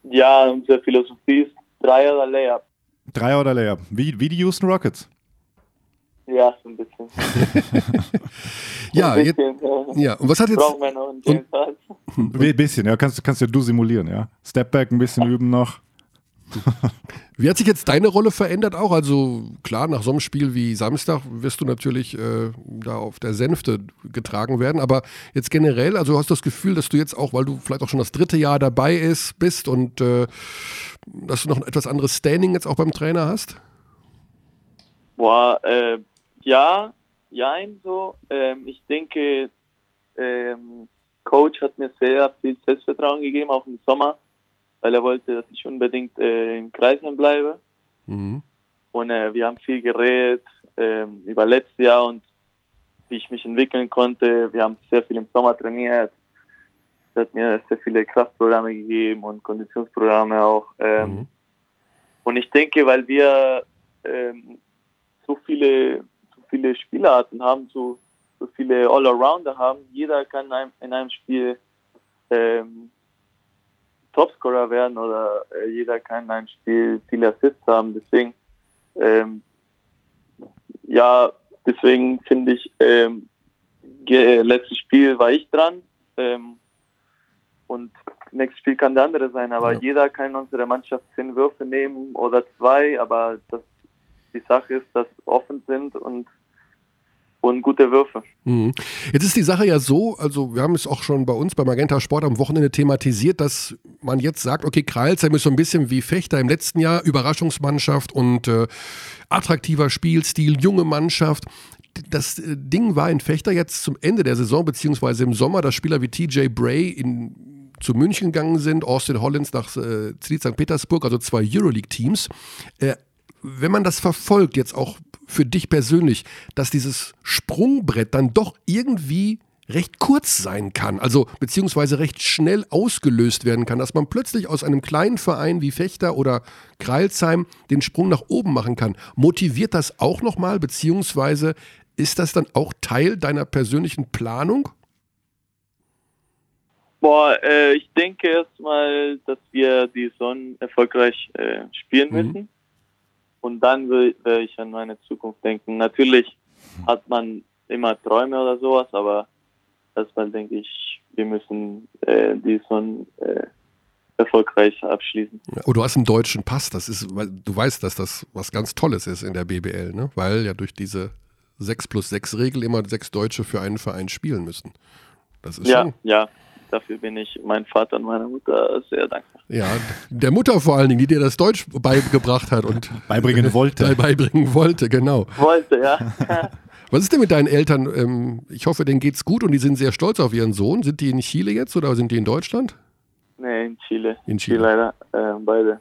Ja, unsere Philosophie ist Dreier oder Layup. Dreier oder Layup? Wie, wie die Houston Rockets. Ja, so ein bisschen. Ja, ein jetzt, bisschen, äh, ja, und was hat jetzt, noch einen James Harden. Ein bisschen, ja, kannst, kannst ja du simulieren, ja. Stepback ein bisschen üben noch. wie hat sich jetzt deine Rolle verändert auch? Also klar, nach so einem Spiel wie Samstag wirst du natürlich äh, da auf der Sänfte getragen werden, aber jetzt generell, also hast du das Gefühl, dass du jetzt auch, weil du vielleicht auch schon das dritte Jahr dabei ist, bist und äh, dass du noch ein etwas anderes Standing jetzt auch beim Trainer hast? Boah, äh, ja, ja, so. Ähm, ich denke, ähm, Coach hat mir sehr viel Selbstvertrauen gegeben, auch im Sommer, weil er wollte, dass ich unbedingt äh, im Kreisen bleibe. Mhm. Und äh, wir haben viel geredet ähm, über letztes Jahr und wie ich mich entwickeln konnte. Wir haben sehr viel im Sommer trainiert. Er hat mir sehr viele Kraftprogramme gegeben und Konditionsprogramme auch. Ähm, Mhm. Und ich denke, weil wir ähm, so viele, viele Spielarten haben, so, so viele All-Arounder haben, jeder kann in einem, in einem Spiel ähm, Topscorer werden oder äh, jeder kann in einem Spiel viele Assists haben. Deswegen, ähm, ja, deswegen finde ich, ähm, ge- letztes Spiel war ich dran ähm, und nächstes Spiel kann der andere sein, aber Ja. jeder kann in unserer Mannschaft zehn Würfe nehmen oder zwei, aber das, die Sache ist, dass offen sind und, und gute Würfe. Mhm. Jetzt ist die Sache ja so, also wir haben es auch schon bei uns bei Magenta Sport am Wochenende thematisiert, dass man jetzt sagt, okay, Kreilsheim ist so ein bisschen wie Fechter im letzten Jahr, Überraschungsmannschaft und äh, attraktiver Spielstil, junge Mannschaft. Das äh, Ding war in Fechter jetzt zum Ende der Saison, beziehungsweise im Sommer, dass Spieler wie TJ Bray in, zu München gegangen sind, Austin Hollins nach äh, St. Petersburg, also zwei Euroleague-Teams. Äh, wenn man das verfolgt, jetzt auch für dich persönlich, dass dieses Sprungbrett dann doch irgendwie recht kurz sein kann, also beziehungsweise recht schnell ausgelöst werden kann, dass man plötzlich aus einem kleinen Verein wie Fechter oder Kreilsheim den Sprung nach oben machen kann. Motiviert das auch nochmal, beziehungsweise ist das dann auch Teil deiner persönlichen Planung? Boah, äh, ich denke erstmal, dass wir die Saison erfolgreich äh, spielen Mhm. müssen. Und dann werde ich an meine Zukunft denken. Natürlich hat man immer Träume oder sowas, aber erstmal denke ich, wir müssen äh, die Saison äh, erfolgreich abschließen. Oh, du hast einen deutschen Pass, das ist, weil du weißt, dass das was ganz Tolles ist in der BBL, ne? Weil ja durch diese 6 plus 6 Regel immer sechs Deutsche für einen Verein spielen müssen. Das ist Ja, schon. ja. Dafür bin ich meinem Vater und meiner Mutter sehr dankbar. Ja, der Mutter vor allen Dingen, die dir das Deutsch beigebracht hat und Beibringen wollte. beibringen wollte, genau. Wollte, ja. Was ist denn mit deinen Eltern? Ähm, Ich hoffe, denen geht's gut und die sind sehr stolz auf ihren Sohn. Sind die in Chile jetzt oder sind die in Deutschland? Nee, in Chile. In Chile. leider. Äh, beide.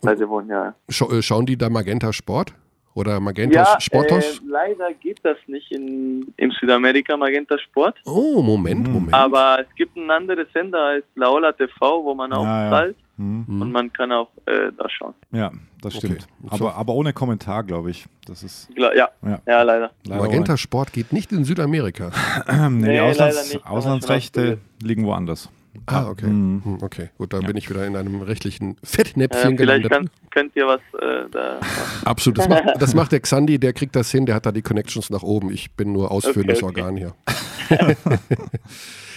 Beide wohnen ja. Äh, schauen die da Magenta Sport? Oder Magenta Sportos? Äh, leider geht das nicht in, in Südamerika, Magenta Sport. oh, Moment, Mhm. Moment. Aber es gibt einen anderen Sender als Laola TV, wo man auch Ja, ja. zahlt Mhm. und man kann auch äh, da schauen. Ja, das Okay. stimmt. So. Aber, aber ohne Kommentar, glaube ich. Das ist Gla- Ja, Ja. ja, leider. leider Magenta Sport geht nicht in Südamerika. Nee, Nee, die Auslands Auslandsrechte liegen woanders. Ah, okay. Mhm. Hm, Okay, gut, da bin ich wieder in einem rechtlichen Äh, Fettnäpfchen vielleicht gelandet. kann, könnt ihr was äh, da. Absolut. Das macht, das macht der Xandi, der kriegt das hin, der hat da die Connections nach oben. Ich bin nur ausführendes Okay, okay. Organ hier.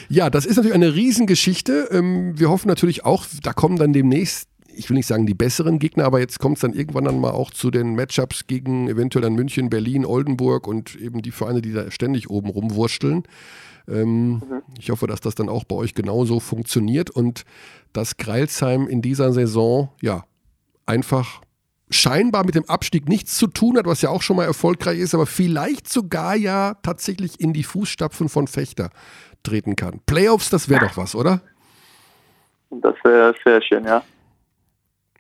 ja, das ist natürlich eine Riesengeschichte. Ähm, Wir hoffen natürlich auch, da kommen dann demnächst, ich will nicht sagen die besseren Gegner, aber jetzt kommt es dann irgendwann dann mal auch zu den Matchups gegen eventuell dann München, Berlin, Oldenburg und eben die Vereine, die da ständig oben rumwursteln. Ähm, Ich hoffe, dass das dann auch bei euch genauso funktioniert und dass Greilsheim in dieser Saison ja einfach scheinbar mit dem Abstieg nichts zu tun hat, was ja auch schon mal erfolgreich ist, aber vielleicht sogar ja tatsächlich in die Fußstapfen von Fechter treten kann. Playoffs, das wäre doch was, oder? Das wäre sehr schön, ja.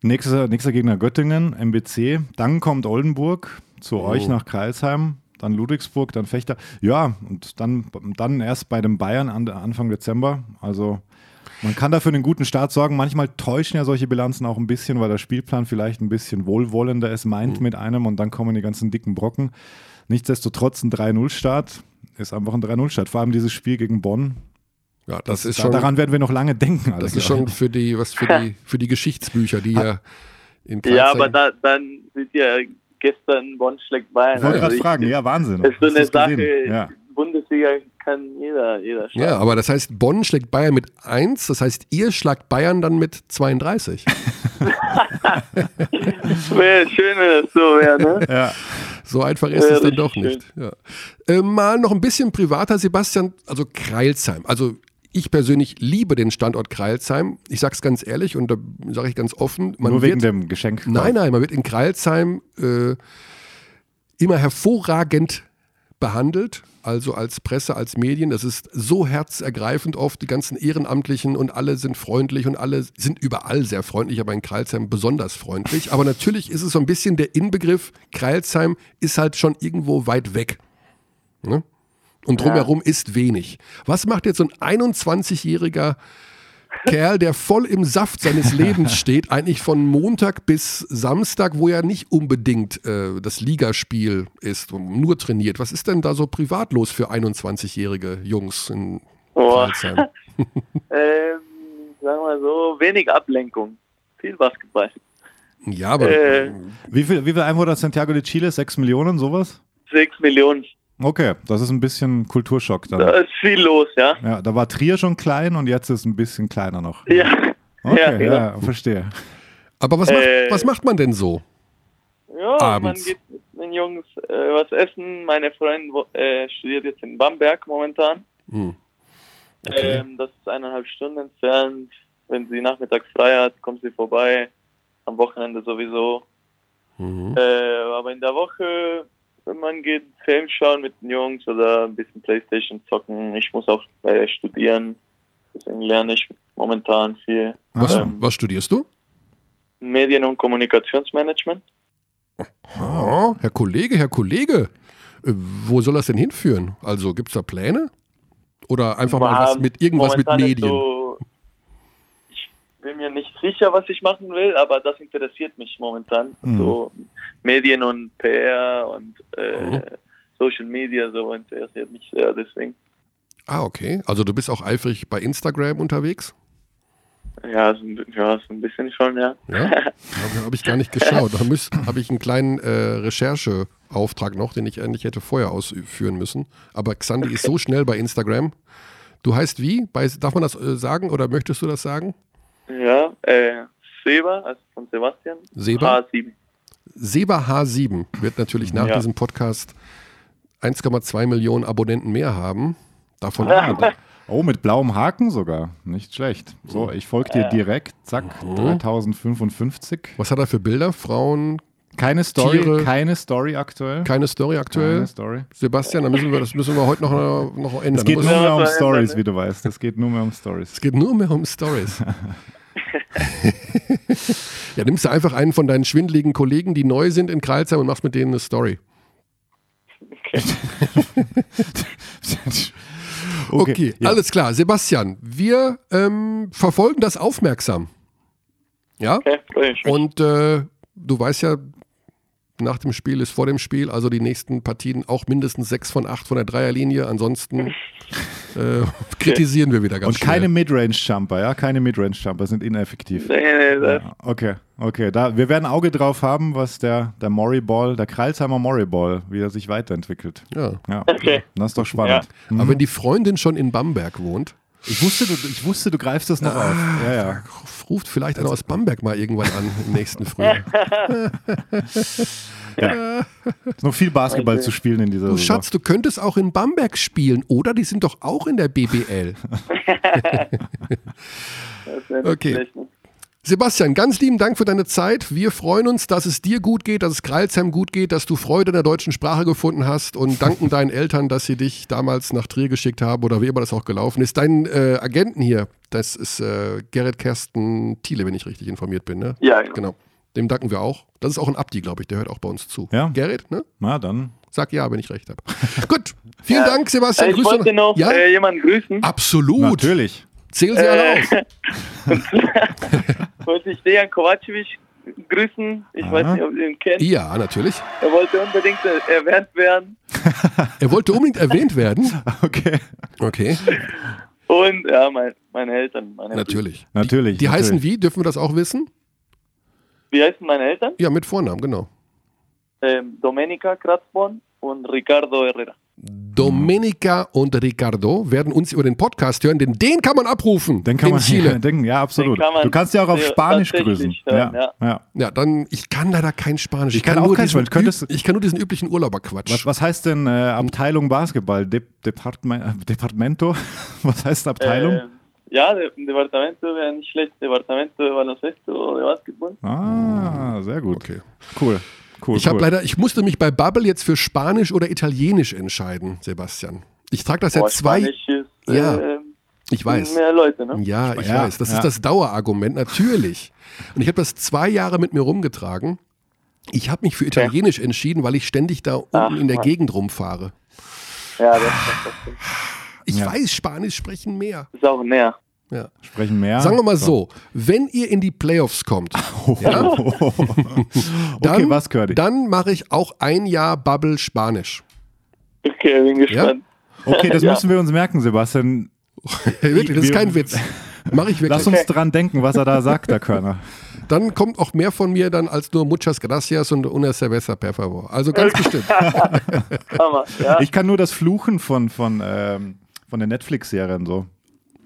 Nächster, nächster Gegner Göttingen, MBC. Dann kommt Oldenburg zu Oh. euch nach Kreilsheim. Dann Ludwigsburg, dann Fechter. Ja, und dann, dann erst bei den Bayern an, Anfang Dezember. Also man kann dafür einen guten Start sorgen. Manchmal täuschen ja solche Bilanzen auch ein bisschen, weil der Spielplan vielleicht ein bisschen wohlwollender es meint mit einem und dann kommen die ganzen dicken Brocken. Nichtsdestotrotz ein 3-0-Start ist einfach ein 3-0-Start. Vor allem dieses Spiel gegen Bonn. Ja, das, ist Da- schon, Daran werden wir noch lange denken. das ist schon für die, was für die, für die Geschichtsbücher, die ja in Ja, Kreilsheim- aber da, dann sind ja gestern Bonn schlägt Bayern. Ich wollte Also gerade fragen, ja, Wahnsinn. Es ist so eine? Sache, Ja. Bundesliga kann jeder, jeder schlagen. Ja, aber das heißt, Bonn schlägt Bayern mit 1, das heißt, ihr schlagt Bayern dann mit 32. Wäre schön, wenn das so wäre, ne? Ja. So einfach ist Ja, es dann doch nicht. Ja. Äh, mal noch ein bisschen privater, Sebastian, also Kreilsheim. Also ich persönlich liebe den Standort Kreilsheim. Ich sage es ganz ehrlich und da sage ich ganz offen. Man Nur wird, wegen dem Geschenk. Nein, nein, man wird in Kreilsheim äh, immer hervorragend behandelt, also als Presse, als Medien. Das ist so herzergreifend oft. Die ganzen Ehrenamtlichen und alle sind freundlich und alle sind überall sehr freundlich, aber in Kreilsheim besonders freundlich. Aber natürlich ist es so ein bisschen der Inbegriff, Kreilsheim ist halt schon irgendwo weit weg. Ne? Und drumherum ist wenig. Was macht jetzt so ein 21-jähriger Kerl, der voll im Saft seines Lebens steht, eigentlich von Montag bis Samstag, wo ja nicht unbedingt äh, das Ligaspiel ist, man nur trainiert. Was ist denn da so privat los für 21-jährige Jungs in. Kreilsheim? Ähm, sagen wir so, wenig Ablenkung. Viel Basketball. Ja, aber Äh, Wie viel, wie viel Einwohner hat Santiago de Chile? Sechs Millionen, sowas? Sechs Millionen. Okay, das ist ein bisschen Kulturschock dann. Da ist viel los, ja. Ja, da war Trier schon klein und jetzt ist es ein bisschen kleiner noch. Ja. Okay, ja, ja, genau. verstehe. aber was, macht, äh, was macht man denn so? Ja, Abends. man geht mit den Jungs äh, was essen. Meine Freundin äh, studiert jetzt in Bamberg momentan. Hm. Okay. Ähm, das ist eineinhalb Stunden entfernt. Wenn sie nachmittags frei hat, kommt sie vorbei. Am Wochenende sowieso. Mhm. Äh, aber in der Woche, man geht Film schauen mit den Jungs oder ein bisschen Playstation zocken. Ich muss auch äh, studieren. Deswegen lerne ich momentan viel. Was, ähm, was studierst du? Medien- und Kommunikationsmanagement. Oh, Herr Kollege, Herr Kollege, äh, wo soll das denn hinführen? Also gibt es da Pläne? Oder einfach mal was War mit irgendwas mit Medien? So, ich bin mir nicht sicher, was ich machen will, aber das interessiert mich momentan. Mhm. So Medien und PR und äh, Mhm. Social Media, so interessiert mich sehr, deswegen. Ah, okay. Also du bist auch eifrig bei Instagram unterwegs? Ja, so, ein- ja, so ein bisschen schon, ja. Ja, habe hab ich gar nicht geschaut. Da habe ich einen kleinen äh, Rechercheauftrag noch, den ich eigentlich hätte vorher ausführen müssen. Aber Xandi ist so schnell bei Instagram. Du heißt wie? Bei, darf man das äh, sagen oder möchtest du das sagen? Ja, äh, Seba, also von Sebastian. Seba? H7. Seba H7 wird natürlich nach Ja. diesem Podcast 1,2 Millionen Abonnenten mehr haben. Davon Oh, mit blauem Haken sogar. Nicht schlecht. So, ich folge dir direkt. Zack, Mhm. 3055. Was hat er für Bilder? Frauen, Keine Story, Tiere. keine Story aktuell. Keine Story aktuell. Keine Story. Sebastian, da müssen wir, das müssen wir heute noch, noch ändern. Es geht nur mehr um Stories, wie du weißt. Es geht nur mehr um Stories. es geht nur mehr um Stories. ja, nimmst du einfach einen von deinen schwindeligen Kollegen, die neu sind in Kreilsheim und machst mit denen eine Story. Okay, ja. alles klar. Sebastian, wir ähm, verfolgen das aufmerksam. Ja? Okay. Und äh, du weißt ja, nach dem Spiel ist vor dem Spiel, also die nächsten Partien auch mindestens sechs von acht von der Dreierlinie. Ansonsten äh, kritisieren wir wieder ganz Und keine. Midrange-Jumper, ja? Keine Midrange-Jumper sind ineffektiv. Nee, nee, das, Ja, Okay, okay. Da, wir werden ein Auge drauf haben, was der, der Murray Ball, der Kreilsheimer Murray Ball, wie er sich weiterentwickelt. Ja. Ja, Okay. das ist doch spannend. Aber wenn die Freundin schon in Bamberg wohnt, Ich, wusste, du, ich wusste, du greifst das noch auf. Ja, ja. ruft vielleicht einer aus Bamberg mal irgendwann an im nächsten Frühjahr. Ist noch viel Basketball zu spielen in dieser Du Saison. Schatz, du könntest auch in Bamberg spielen, oder? Die sind doch auch in der BBL. Okay. Sebastian, ganz lieben Dank für deine Zeit. Wir freuen uns, dass es dir gut geht, dass es Kreilsheim gut geht, dass du Freude in der deutschen Sprache gefunden hast und danken deinen Eltern, dass sie dich damals nach Trier geschickt haben oder wie immer das auch gelaufen ist. Dein äh, Agenten hier, das ist äh, Gerrit Kersten Thiele, wenn ich richtig informiert bin. Ne? Ja, genau. Genau. Dem danken wir auch. Das ist auch ein Abdi, glaube ich, der hört auch bei uns zu. Ja. Gerrit, ne? Na dann. Sag ja, wenn ich recht habe. Gut, vielen Dank, Sebastian. Äh, ich Grüße wollte noch ja? äh, jemanden grüßen. Absolut. Natürlich. Zählen Sie alle Äh, auf. wollte ich Dejan Kovacevic grüßen. Ich Aha. weiß nicht, ob ihr ihn kennt. Ja, natürlich. Er wollte unbedingt äh, erwähnt werden. Er wollte unbedingt erwähnt werden. Okay. Okay, Und ja, mein, meine Eltern. Meine natürlich. Natürlich. Die natürlich. heißen wie? Dürfen wir das auch wissen? Wie heißen meine Eltern? Ja, mit Vornamen, genau. Ähm, Domenica Kratzborn und Ricardo Herrera. Domenica und Ricardo werden uns über den Podcast hören, denn den kann man abrufen Den kann in man Chile. denken, ja, absolut. Kann man du kannst ja auch auf Spanisch grüßen. hören, ja, ja. Ja, dann, ich kann leider kein Spanisch. Ich kann auch nur kein diesen Spanisch. Könntest ich kann nur diesen üblichen Urlauberquatsch. Was, was heißt denn äh, Abteilung Basketball? De Department, äh, Departamento? Was heißt Abteilung? Ähm, ja, de Departamento wäre nicht schlecht. Departamento de Baloncesto de Basketball. ah, sehr gut. Okay. Cool. Cool. Ich habe cool. leider, ich musste mich bei Bubble jetzt für Spanisch oder Italienisch entscheiden, Sebastian. Ich trage das Boah, seit zwei. Spanisch ist, Ja, äh, Ich weiß. Mehr Leute, ne? Ja, ich Ja, weiß. Das ja. ist das Dauerargument, natürlich. Und ich habe das zwei Jahre mit mir rumgetragen. Ich habe mich für Italienisch entschieden, weil ich ständig da unten Ach, in der Mann. Gegend rumfahre. Ja, das, das, das Ich Ja. weiß, Spanisch sprechen mehr. ist auch näher. Ja. Sprechen mehr. Sagen wir mal so, wenn ihr in die Playoffs kommt, ja, okay, dann, Curdy? dann mache ich auch ein Jahr Bubble Spanisch. Okay, bin gespannt. Okay, das Ja. müssen wir uns merken, Sebastian. Wirklich, das ist kein Witz. Mache ich Lass wirklich. uns dran denken, was er da sagt, der Körner. Dann kommt auch mehr von mir dann als nur Muchas Gracias und una cerveza, per favor. Also ganz bestimmt. Hammer. Ja. Ich kann nur das Fluchen von, von, ähm, von den Netflix-Serien so.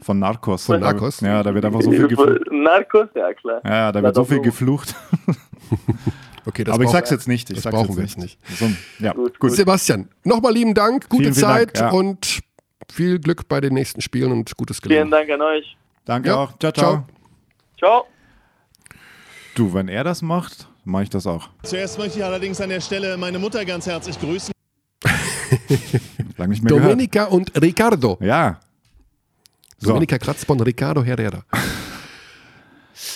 Von Narcos. Von Narcos? Ja, da wird einfach so viel geflucht. Narcos, ja klar. Ja, da wird so viel geflucht. Okay, das Aber ich sag's jetzt nicht. Ich das sag's brauchen jetzt wir jetzt nicht. So, ja, Gut, gut. Sebastian, nochmal lieben Dank, gute Vielen, vielen Zeit Dank, ja. und viel Glück bei den nächsten Spielen und gutes Vielen Gelingen. Dank an euch. Danke Ja, auch. Ciao, ciao. ciao. Du, wenn er das macht, mache ich das auch. Zuerst möchte ich allerdings an der Stelle meine Mutter ganz herzlich grüßen. Lang nicht mehr Domenica und Ricardo. gehört. Ja. So. Domenica Kratzborn, Ricardo Herrera.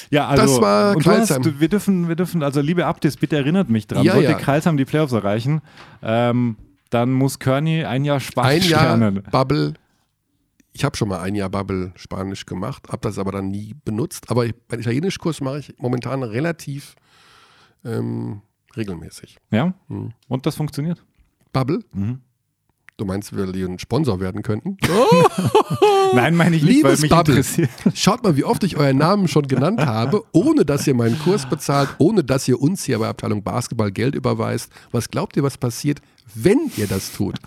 Ja, also, Das war hast, Kreilsheim. du, wir dürfen, wir dürfen, also liebe Abdis, bitte erinnert mich dran. Ja, Sollte ja. Kreilsheim die Playoffs erreichen, ähm, dann muss Kearney ein Jahr Spaß Ein Jahr lernen. Bubble. Ich habe schon mal ein Jahr Bubble Spanisch gemacht, habe das aber dann nie benutzt. Aber meinen Italienischkurs mache ich momentan relativ ähm, regelmäßig. Ja? Mhm. Und das funktioniert. Bubble? Mhm. Du meinst, weil die ein Sponsor werden könnten? Nein, meine ich nicht, weil Liebes mich Bubble, interessiert. schaut mal, wie oft ich euren Namen schon genannt habe, ohne dass ihr meinen Kurs bezahlt, ohne dass ihr uns hier bei Abteilung Basketball Geld überweist. Was glaubt ihr, was passiert, wenn ihr das tut?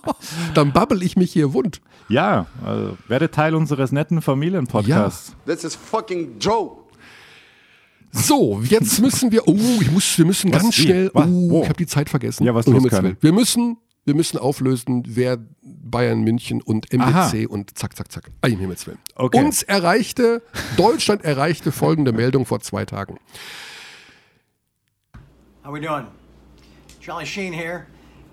Dann babbel ich mich hier wund. Ja, also, werde Teil unseres netten Familienpodcasts. This is fucking Joe. So, jetzt müssen wir, oh, ich muss, wir müssen Was? ganz schnell, oh, ich habe die Zeit vergessen. Ja, was Um los. Wir müssen, wir müssen auflösen, wer Bayern München und MBC und zack, zack, zack. Ein Himmels Willen. Okay. Uns erreichte, Deutschland erreichte folgende Meldung vor zwei Tagen. How we doing? Charlie Sheen here,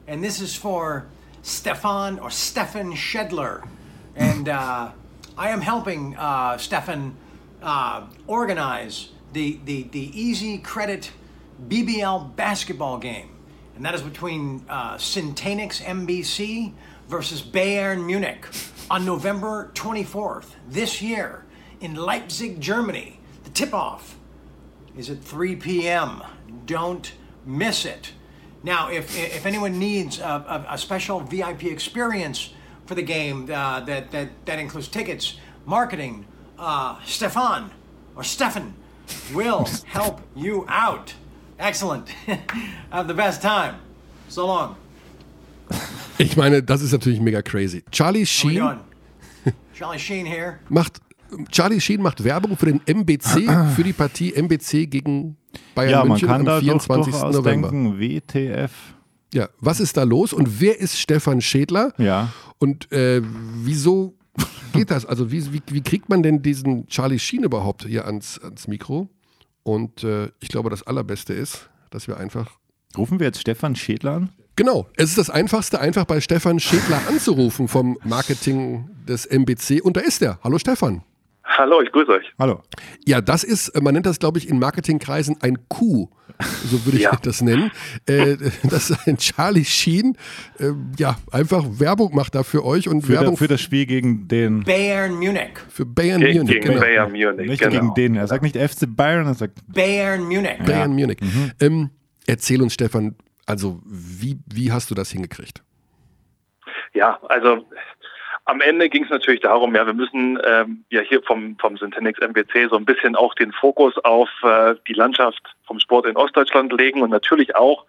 and this is for Stefan or Stefan Schedler, and uh, I am helping uh, Stefan uh, organize the, the the Easy Credit BBL basketball game, and that is between uh, Syntanix MBC versus Bayern Munich on November 24th this year in Leipzig, Germany. The tip-off is at 3 p.m. Don't miss it. Now, if, if anyone needs a, a, a special VIP experience for the game uh, that, that, that includes tickets, marketing, uh, Stefan or Stefan will help you out. Excellent. Have the best time. So long. Ich meine, das ist natürlich mega crazy. Charlie Sheen? Charlie Sheen here. macht Charlie Sheen macht Werbung für den MBC, für die Partie MBC gegen Bayern Ja, man München kann am da doch 24. November. WTF. Ja, was ist da los und wer ist Stefan Schädler? Ja. Und äh, wieso geht das? Also wie, wie, wie kriegt man denn diesen Charlie Sheen überhaupt hier ans, ans Mikro? Und äh, ich glaube, das Allerbeste ist, dass wir einfach Rufen wir jetzt Stefan Schädler an? Genau, es ist das Einfachste, einfach bei Stefan Schädler anzurufen vom Marketing des MBC. Und da ist er. Hallo Stefan. Hallo, ich grüße euch. Hallo. Ja, das ist, äh, man nennt das, glaube ich, in Marketingkreisen ein Coup. So würde ich Ja. das nennen. Äh, dass ein Charlie Sheen äh, ja einfach Werbung macht da für euch und Für, Werbung da, für das Spiel gegen den. Bayern Munich. für Bayern Ge Munich. gegen Genau. Bayern Munich, Nicht genau. gegen den. Er sagt nicht FC Bayern, er sagt Bayern Munich. Bayern Munich. Ähm, erzähl uns, Stefan, also wie, wie hast du das hingekriegt? Ja, also amEnde ging es natürlich darum, ja, wir müssen ähm, ja hier vom, vom Syntenix MBC so ein bisschen auch den Fokus auf äh, die Landschaft vom Sport in Ostdeutschland legen und natürlich auch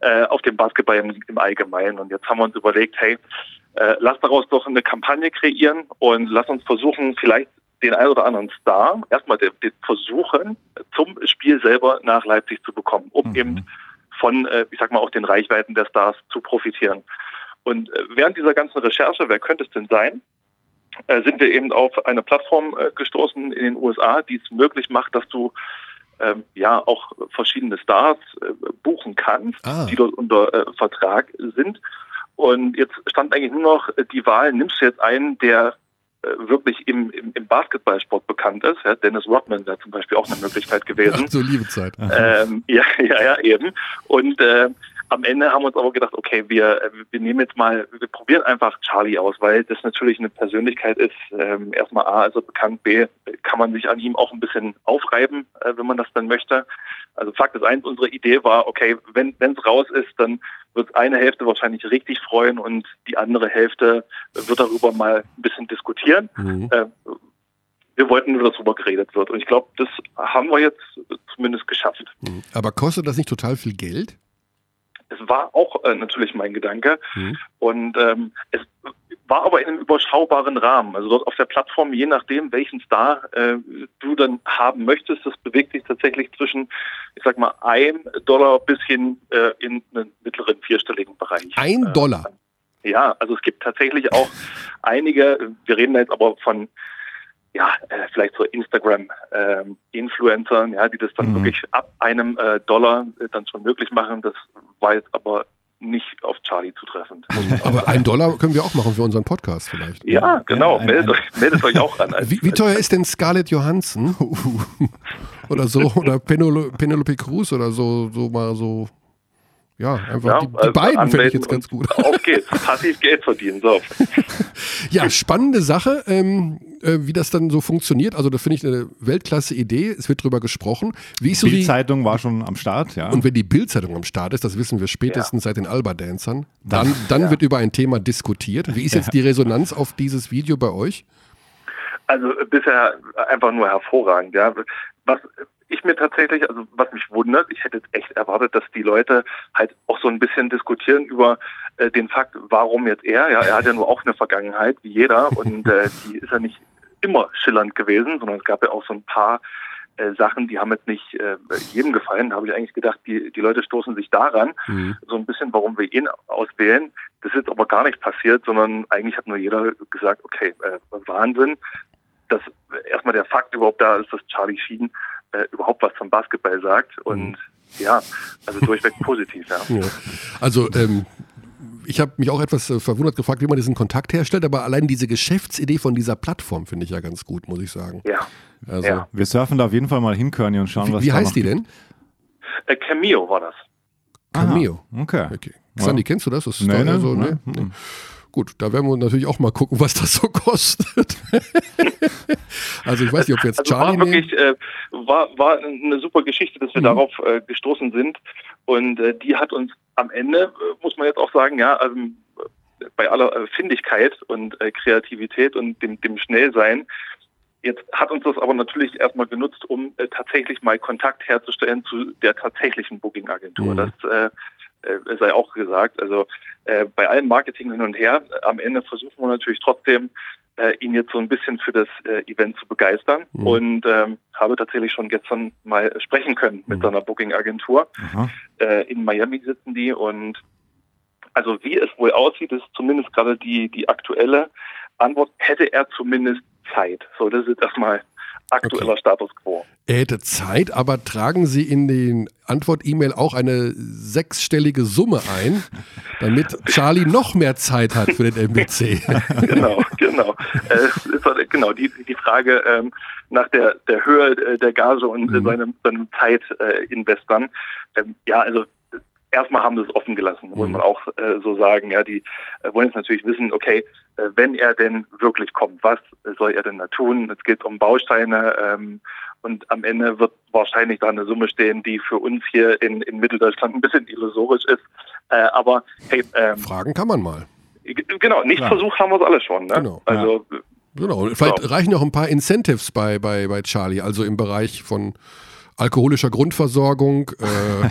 äh, auf den Basketball im, im Allgemeinen. Und jetzt haben wir uns überlegt, hey, äh, lass daraus doch eine Kampagne kreieren und lass uns versuchen, vielleicht den ein oder anderen Star erstmal den, den versuchen, zum Spiel selber nach Leipzig zu bekommen, um eben von, äh, ich sag mal, auch den Reichweiten der Stars zu profitieren. Und äh, während dieser ganzen Recherche, wer könnte es denn sein, äh, sind wir eben auf eine Plattform äh, gestoßen in den USA, die es möglich macht, dass du ähm, ja auch verschiedene Stars äh, buchen kannst, Ah. die dort unter äh, Vertrag sind. Und jetzt stand eigentlich nur noch die Wahl, nimmst du jetzt einen, der äh, wirklich im, im, im Basketballsport bekannt ist. Ja, Dennis Rodman wäre zum Beispiel auch eine Möglichkeit gewesen. Ach, so liebe Zeit. Ähm, ja, ja, ja, eben. Und am Ende haben wir uns aber gedacht, okay, wir, äh, wir nehmen jetzt mal, wir probieren einfach Charlie aus, weil das natürlich eine Persönlichkeit ist. Ähm, erstmal A, also bekannt, B, kann man sich an ihm auch ein bisschen aufreiben, äh, wenn man das dann möchte. Also Fakt ist eins, unsere Idee war, okay, wenn es raus ist, dann wird eine Hälfte wahrscheinlich richtig freuen und die andere Hälfte wird darüber mal ein bisschen diskutieren. Äh, wir wollten nur, dass darüber geredet wird. Und ich glaube, das haben wir jetzt zumindest geschafft. Aber kostet das nicht total viel Geld? Es war auch äh, natürlich mein Gedanke. Mhm. Und ähm, es war aber in einem überschaubaren Rahmen. Also dort auf der Plattform, je nachdem, welchen Star äh, du dann haben möchtest, das bewegt sich tatsächlich zwischen, ich sag mal, ein Dollar bis hin äh, in einen mittleren vierstelligen Bereich. Ein Äh, Dollar. ja, also es gibt tatsächlich auch einige, wir reden jetzt aber von ja, äh, vielleicht so Instagram-Influencern, ja, die das dann wirklich ab einem äh, Dollar äh, dann schon möglich machen. Das war jetzt aber nicht auf Charlie zutreffend. Aber ein Dollar können wir auch machen für unseren Podcast vielleicht. Ja, genau. ein- meldet, ein- euch, meldet euch auch an. Wie, wie teuer ist denn Scarlett Johansson? oder so, oder Penelo- Penelope Cruz oder so, so mal so. Ja, einfach Ja, die, die also beiden finde ich jetzt ganz gut. Auf geht's. Passiv Geld verdienen. So. Ja, spannende Sache, ähm, äh, wie das dann so funktioniert. Also, das finde ich eine Weltklasse-Idee. Es wird drüber gesprochen. Wie ist so Die die. Zeitung war schon am Start, ja. Und wenn die Bildzeitung am Start ist, das wissen wir spätestens seit den Alba-Dancern, dann, dann wird über ein Thema diskutiert. Wie ist jetzt die Resonanz auf dieses Video bei euch? Also bisher einfach nur hervorragend. Ja. Was ich mir tatsächlich, also was mich wundert, ich hätte echt erwartet, dass die Leute halt auch so ein bisschen diskutieren über äh, den Fakt, warum jetzt er. Ja, er hat ja nur auch eine Vergangenheit wie jeder und äh, die ist ja nicht immer schillernd gewesen, sondern es gab ja auch so ein paar äh, Sachen, die haben jetzt nicht äh, jedem gefallen. Da habe ich eigentlich gedacht, die, die Leute stoßen sich daran, so ein bisschen, warum wir ihn auswählen. Das ist jetzt aber gar nicht passiert, sondern eigentlich hat nur jeder gesagt, okay, äh, Wahnsinn, dass erstmal der Fakt überhaupt da ist, dass Charlie Sheen äh, überhaupt was vom Basketball sagt. Und ja, also durchweg positiv, ja. Ja. Also ähm, ich habe mich auch etwas äh, verwundert gefragt, wie man diesen Kontakt herstellt, aber allein diese Geschäftsidee von dieser Plattform finde ich ja ganz gut, muss ich sagen. Ja. Also, Ja. Wir surfen da auf jeden Fall mal hin, Körny, und schauen, Wie, was wie da heißt noch die gibt. denn? Äh, Cameo war das. Cameo. Okay. Okay. Sandy, kennst du das? das ist Nee, doch eher nee, so, nee. nee? Gut, da werden wir natürlich auch mal gucken, was das so kostet. also ich weiß nicht, ob wir jetzt Also Charlie war wirklich, äh, war, war eine super Geschichte, dass wir Mhm. darauf äh, gestoßen sind. Und äh, die hat uns am Ende, äh, muss man jetzt auch sagen, ja, ähm, bei aller Findigkeit und äh, Kreativität und dem, dem Schnellsein, jetzt hat uns das aber natürlich erstmal genutzt, um äh, tatsächlich mal Kontakt herzustellen zu der tatsächlichen Booking-Agentur. Mhm. Das äh, äh, sei auch gesagt. Also äh, bei allem Marketing hin und her, am Ende versuchen wir natürlich trotzdem, äh, ihn jetzt so ein bisschen für das äh, Event zu begeistern Mhm. und ähm, habe tatsächlich schon gestern mal sprechen können mit Mhm. seiner Booking-Agentur. Äh, in Miami sitzen die und also wie es wohl aussieht, ist zumindest gerade die, die aktuelle Antwort, hätte er zumindest Zeit. So, das ist erstmal aktueller Okay. Status quo. Er hätte Zeit, aber tragen Sie in den Antwort-E-Mail auch eine sechsstellige Summe ein, damit Charlie noch mehr Zeit hat für den MBC. genau, genau. Äh, genau, die, die Frage ähm, nach der, der Höhe äh, der Gage und Mhm. äh, seinem, seinem Zeitinvestern. ähm, ja, also äh, erstmal haben sie es offen gelassen, muss Mhm. man auch äh, so sagen. Ja, die äh, wollen jetzt natürlich wissen, okay, äh, wenn er denn wirklich kommt, was soll er denn da tun? Es geht um Bausteine ähm, und am Ende wird wahrscheinlich da eine Summe stehen, die für uns hier in, in Mitteldeutschland ein bisschen illusorisch ist. Äh, aber hey, ähm, Fragen kann man mal. Genau, nicht Klar. versucht haben wir es alle schon. Ne? Genau. Also Genau. Und vielleicht Genau. reichen auch ein paar Incentives bei, bei, bei Charlie, also im Bereich von alkoholischer Grundversorgung, äh,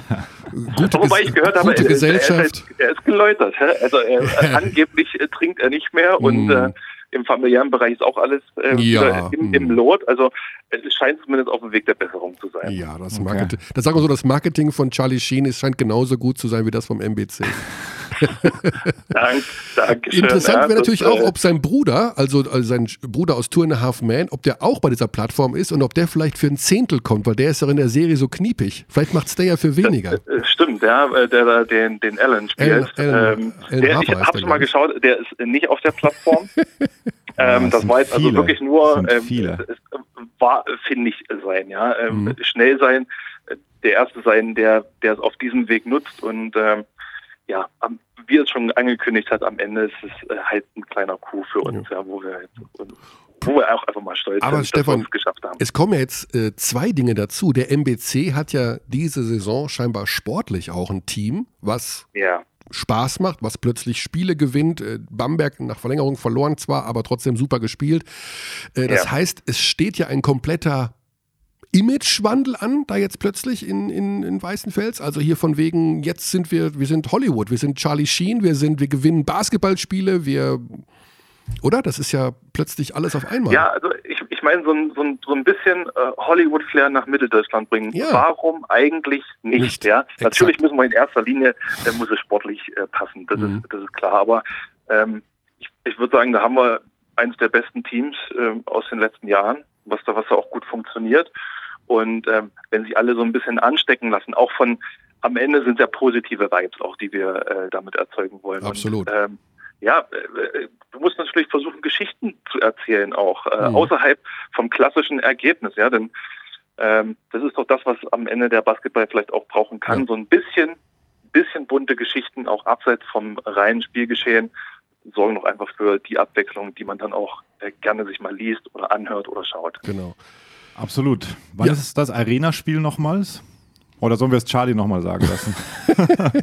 gute, wobei ich gehört habe, gute er, ist- er, ist, Gesellschaft. halt- er ist geläutert. hä? Also er, angeblich äh, trinkt er nicht mehr und Mm. äh, im familiären Bereich ist auch alles äh, Ja, im, im mm. Lot. Also es scheint zumindest auf dem Weg der Besserung zu sein. Ja, das Okay. Marketing. Das sagen wir so, das Marketing von Charlie Sheen ist, scheint genauso gut zu sein wie das vom MBC. Dank, Dankeschön. Interessant wäre natürlich das, auch, äh, ob sein Bruder, also, also sein Bruder aus Two and a Half Man, ob der auch bei dieser Plattform ist und ob der vielleicht für ein Zehntel kommt, weil der ist ja in der Serie so kniepig. Vielleicht macht's der ja für weniger. äh, Stimmt, ja, der da den, den Alan spielt. Alan- Alan- ähm, Alan der, Harper ich habe schon mal geschaut, der ist nicht auf der Plattform. ähm, es das sind war jetzt also viele. wirklich nur, Es ähm, viele. es war findig sein, ja, ähm, Mhm. schnell sein, der erste sein, der, der es auf diesem Weg nutzt und ähm, ja, wie es schon angekündigt hat, am Ende ist es äh, halt ein kleiner Coup für uns, ja, wo wir und, wo wir auch einfach mal stolz Aber sind, Stefan, dass wir es geschafft haben. Es kommen ja jetzt äh, zwei Dinge dazu. Der MBC hat ja diese Saison scheinbar sportlich auch ein Team, was Ja, Spaß macht, was plötzlich Spiele gewinnt. Äh, Bamberg nach Verlängerung verloren zwar, aber trotzdem super gespielt. Äh, das Ja. heißt, es steht ja ein kompletter Imagewandel an, da jetzt plötzlich in, in, in Weißenfels. Also hier von wegen, jetzt sind wir, wir sind Hollywood, wir sind Charlie Sheen, wir sind, wir gewinnen Basketballspiele, wir oder? Das ist ja plötzlich alles auf einmal. Ja, also ich, ich meine, so ein, so ein, so ein bisschen äh, Hollywood-Flair nach Mitteldeutschland bringen. Ja. Warum eigentlich nicht? Nicht, Ja? exakt. Natürlich müssen wir in erster Linie, äh, muss es sportlich äh, passen, das, Mhm. ist, das ist klar. Aber ähm, ich, ich würde sagen, da haben wir eines der besten Teams ähm, aus den letzten Jahren, was da, was da auch gut funktioniert. Und ähm, wenn sich alle so ein bisschen anstecken lassen, auch von am Ende sind ja positive Vibes auch, die wir äh, damit erzeugen wollen. Absolut. Und, ähm, ja, äh, du musst natürlich versuchen, Geschichten zu erzählen, auch äh, Mhm. außerhalb vom klassischen Ergebnis, ja, denn ähm, das ist doch das, was am Ende der Basketball vielleicht auch brauchen kann, Ja. so ein bisschen, bisschen bunte Geschichten, auch abseits vom reinen Spielgeschehen, sorgen doch einfach für die Abwechslung, die man dann auch äh, gerne sich mal liest oder anhört oder schaut. Genau. Absolut. Wann Ja. ist das Arena-Spiel nochmals? Oder sollen wir es Charlie nochmal sagen lassen?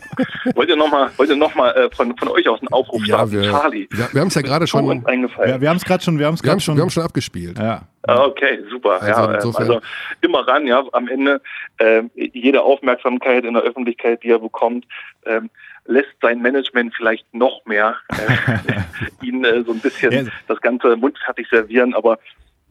wollt ihr nochmal wollt ihr noch mal, äh, von, von euch aus einen Aufruf Ja, starten? wir, Charlie, wir, wir haben es ja gerade schon, uns eingefallen. ja, wir haben es gerade schon, wir haben es wir haben, gerade schon. wir haben schon abgespielt. ja. Ah, Okay, super. Also ja, insofern- also immer ran, ja. Am Ende ähm, jede Aufmerksamkeit in der Öffentlichkeit, die er bekommt, ähm, lässt sein Management vielleicht noch mehr äh, ihn äh, so ein bisschen Ja. das Ganze mundfertig servieren, aber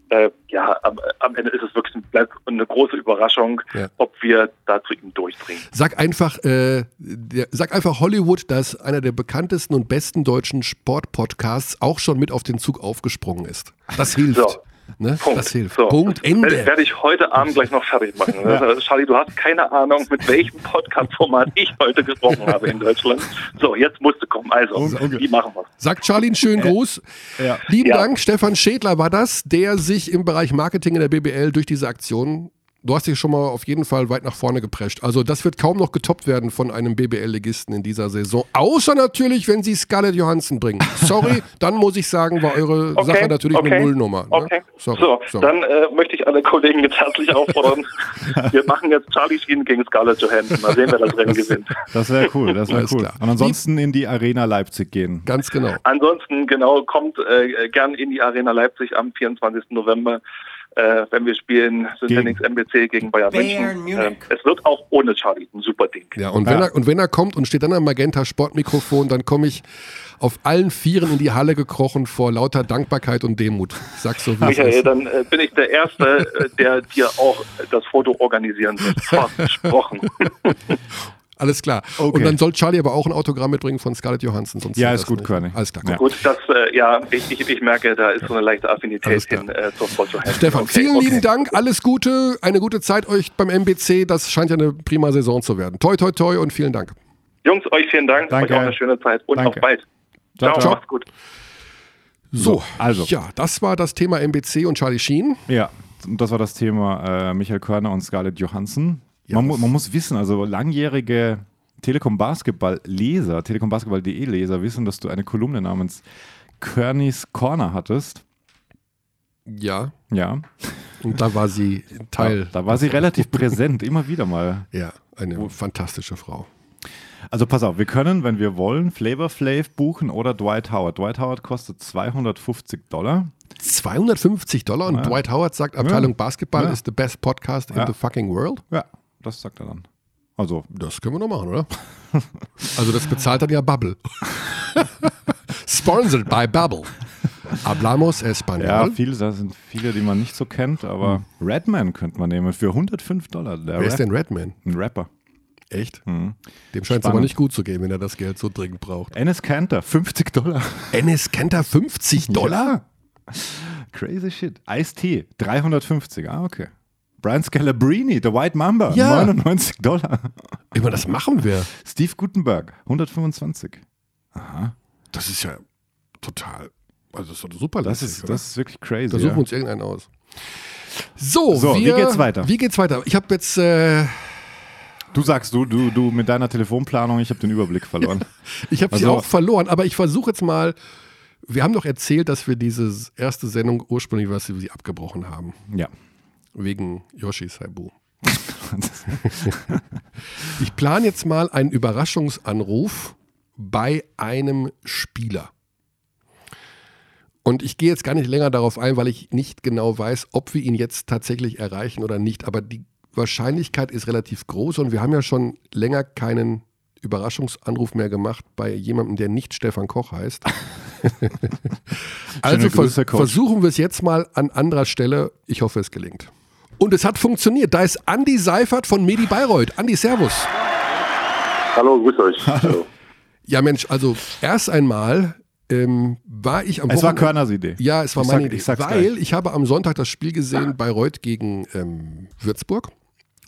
äh, ja, am, am Ende ist es wirklich bleibt eine große Überraschung, Ja. ob wir da zu ihm durchdringen. Sag einfach, äh, der, sag einfach Hollywood, dass einer der bekanntesten und besten deutschen Sportpodcasts auch schon mit auf den Zug aufgesprungen ist. Das hilft. So, Ne? Punkt. Das hilft. So. Punkt, Ende. werde ich heute Abend gleich noch fertig machen. Also, Charlie, du hast keine Ahnung, mit welchem Podcast-Format ich heute gesprochen habe in Deutschland. So, jetzt musst du kommen. Also, wie machen wir Sagt Charlie einen schönen Gruß. Ja. Lieben Ja. Dank, Stefan Schädler war das, der sich im Bereich Marketing in der BBL durch diese Aktion, du hast dich schon mal auf jeden Fall weit nach vorne geprescht. Also das wird kaum noch getoppt werden von einem BBL-Legisten in dieser Saison. Außer natürlich, wenn sie Scarlett Johansson bringen. Sorry, dann muss ich sagen, war eure Okay, Sache natürlich eine okay, Nullnummer. Ne? Okay. Sorry, so, sorry. dann äh, möchte ich alle Kollegen jetzt herzlich auffordern. Wir machen jetzt Charlie Sheen gegen Scarlett Johansson. Mal sehen, wer das Rennen gewinnt. Das wäre cool, das wäre cool. klar. Und ansonsten in die Arena Leipzig gehen. Ganz genau. Ansonsten, genau, kommt äh, gern in die Arena Leipzig am 24. November, äh, wenn wir spielen Synthetics MBC gegen Bayern, Bayern München. Munich. Äh, es wird auch ohne Charlie ein super Ding. Ja, und wenn, Ja. Er, und wenn er kommt und steht dann am Magenta Sportmikrofon, dann komme ich auf allen Vieren in die Halle gekrochen vor lauter Dankbarkeit und Demut. Ich sag's so, wie es Michael, ist. dann äh, bin ich der Erste, äh, der dir auch das Foto organisieren wird. Versprochen. Alles klar. Okay. Und dann soll Charlie aber auch ein Autogramm mitbringen von Scarlett Johansson. Sonst Ja, ist gut, nicht. Körny. Alles klar. Ja. Gut. Das, äh, ja, ich, ich, ich merke, da ist so eine leichte Affinität hin äh, zur Sport Johansson. Stefan, Okay, vielen okay. lieben Dank. Alles Gute. Eine gute Zeit euch beim MBC. Das scheint ja eine prima Saison zu werden. Toi, toi, toi und vielen Dank. Jungs, euch vielen Dank. Danke. Euch auch eine schöne Zeit und Danke. auf bald. Ciao, Ciao, ciao. macht's gut. So, also. Ja, das war das Thema MBC und Charlie Sheen. Ja, und das war das Thema äh, Michael Körner und Scarlett Johansson. Ja, man, mu man muss wissen, also langjährige Telekom Basketball Leser, Telekom Basketball.de Leser wissen, dass du eine Kolumne namens Környs Corner hattest. Ja, Ja, und da war sie Teil. da war sie relativ präsent, immer wieder mal. Ja, eine fantastische Frau. Also pass auf, wir können, wenn wir wollen, Flavor Flav buchen oder Dwight Howard. Dwight Howard kostet 250 Dollar. 250 Dollar und Ja. Dwight Howard sagt, Abteilung Ja. Basketball Ja. ist the best podcast in the fucking world. Ja, das sagt er dann. Also, Das können wir noch machen, oder? Also das bezahlt dann ja Bubble. Sponsored by Bubble. Hablamos ja, Español. viele, da sind viele, die man nicht so kennt, aber Redman könnte man nehmen für 105 Dollar. Wer ist Rap- denn Redman? Ein Rapper. Echt? Mhm. Dem scheint es aber nicht gut zu gehen, wenn er das Geld so dringend braucht. Enes Kanter, 50 Dollar. Ennis Kenter 50 Dollar? Crazy shit. Ice-T, 350. Ah, okay. Brian Scalabrini, The White Mamba, Ja. 99 Dollar. Immer das machen wir. Steve Gutenberg, 125. Das ist ja total. Also das ist doch super Das ist, oder? das ist wirklich crazy. Da suchen wir ja. uns irgendeinen aus. So, So, wie wir, geht's weiter? Wie geht's weiter? Ich habe jetzt, äh, Du sagst du, du, du mit deiner Telefonplanung, ich habe den Überblick verloren. ich habe sie Also- auch verloren, aber ich versuche jetzt mal. Wir haben doch erzählt, dass wir diese erste Sendung ursprünglich, was wir sie abgebrochen haben, Ja. Wegen Yoshi Saibu. Ich plane jetzt mal einen Überraschungsanruf bei einem Spieler. Und ich gehe jetzt gar nicht länger darauf ein, weil ich nicht genau weiß, ob wir ihn jetzt tatsächlich erreichen oder nicht. Aber die Wahrscheinlichkeit ist relativ groß und wir haben ja schon länger keinen Überraschungsanruf mehr gemacht bei jemandem, der nicht Stefan Koch heißt. also Grüße, vers Coach. versuchen wir es jetzt mal an anderer Stelle. Ich hoffe, es gelingt. Und es hat funktioniert. Da ist Andi Seifert von Medi Bayreuth. Andi, Servus. Hallo, grüß euch. Hallo. Ja, Mensch, also erst einmal ähm, war ich am Es war Körners Idee. Ja, es war Ich meine sag- Idee. ich sag's weil gleich. ich habe am Sonntag das Spiel gesehen Bayreuth gegen ähm, Würzburg.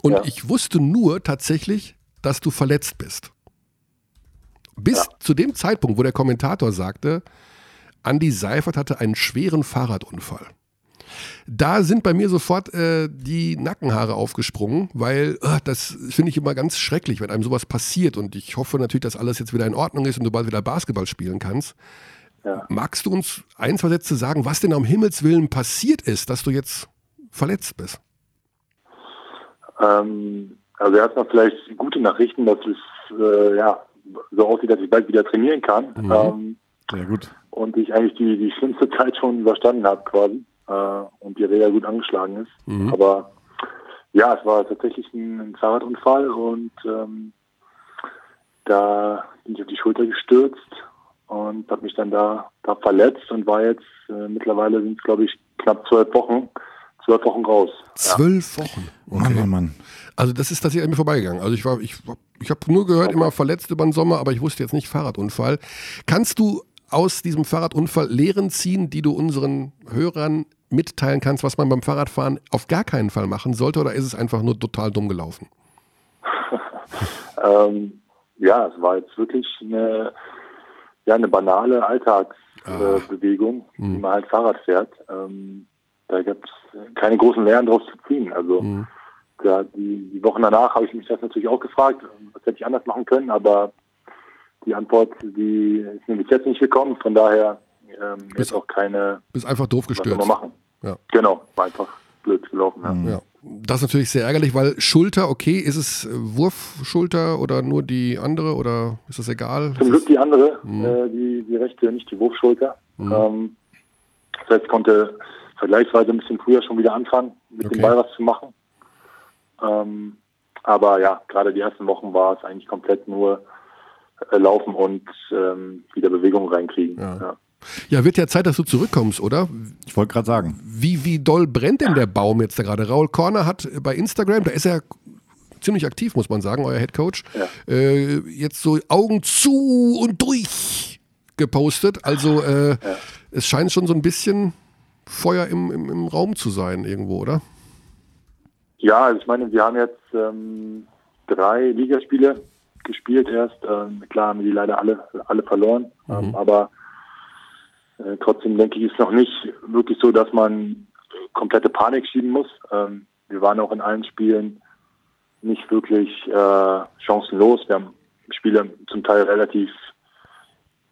Und Ja. ich wusste nur tatsächlich, dass du verletzt bist. Bis zu dem Zeitpunkt, wo der Kommentator sagte, Andi Seifert hatte einen schweren Fahrradunfall. Da sind bei mir sofort äh, die Nackenhaare aufgesprungen, weil äh, das finde ich immer ganz schrecklich, wenn einem sowas passiert. Und ich hoffe natürlich, dass alles jetzt wieder in Ordnung ist und du bald wieder Basketball spielen kannst. Ja. Magst du uns ein, zwei Sätze sagen, was denn am Himmels Willen passiert ist, dass du jetzt verletzt bist? Ähm, also erstmal vielleicht gute Nachrichten, dass es äh, ja, so aussieht, dass ich bald wieder trainieren kann. Mhm. Ähm, Sehr gut. und ich eigentlich die, die schlimmste Zeit schon überstanden habe quasi. Äh, und die Räder gut angeschlagen ist. Mhm. Aber ja, es war tatsächlich ein, ein Fahrradunfall und ähm, da bin ich auf die Schulter gestürzt und habe mich dann da, da verletzt und war jetzt äh, mittlerweile sind es glaube ich knapp zwölf Wochen, zwölf Wochen raus. Zwölf Wochen. Mann, Mann, Mann. Also das ist tatsächlich an mir vorbeigegangen. Also ich war, ich, ich habe nur gehört, immer verletzt über den Sommer, aber ich wusste jetzt nicht Fahrradunfall. Kannst du aus diesem Fahrradunfall Lehren ziehen, die du unseren Hörern mitteilen kannst, was man beim Fahrradfahren auf gar keinen Fall machen sollte, oder ist es einfach nur total dumm gelaufen? ähm, ja, es war jetzt wirklich eine, ja, eine banale Alltagsbewegung, äh, mhm. wie man halt Fahrrad fährt. Ähm, da gibt es keine großen Lehren draus zu ziehen. Also mhm. da, die, die Wochen danach habe ich mich das natürlich auch gefragt, was hätte ich anders machen können, aber die Antwort, die ist mir bis jetzt nicht gekommen. Von daher ähm, ist auch keine. Bist einfach doof gestört. machen. Ja. Genau, einfach blöd gelaufen. Ja. Ja. Das ist natürlich sehr ärgerlich, weil Schulter, okay, ist es Wurfschulter oder nur die andere oder ist das egal? Zum Glück die andere, mhm. äh, die, die rechte, nicht die Wurfschulter. Mhm. Ähm, das heißt, ich konnte vergleichsweise ein bisschen früher schon wieder anfangen, mit okay. dem Ball was zu machen. Ähm, aber ja, gerade die ersten Wochen war es eigentlich komplett nur äh, laufen und ähm, wieder Bewegung reinkriegen. Ja. ja. Ja, wird ja Zeit, dass du zurückkommst, oder? Ich wollte gerade sagen. Wie, wie doll brennt denn der Baum jetzt da gerade? Raul Korner hat bei Instagram, da ist er ziemlich aktiv, muss man sagen, euer Headcoach, ja. äh, jetzt so Augen zu und durch gepostet. Also äh, ja. es scheint schon so ein bisschen Feuer im, im, im, Raum zu sein irgendwo, oder? Ja, also ich meine, wir haben jetzt ähm, drei Ligaspiele gespielt erst. Ähm, klar haben wir die leider alle, alle verloren, mhm. ähm, aber äh, trotzdem denke ich, ist noch nicht wirklich so, dass man komplette Panik schieben muss. Ähm, wir waren auch in allen Spielen nicht wirklich äh, chancenlos. Wir haben Spiele zum Teil relativ,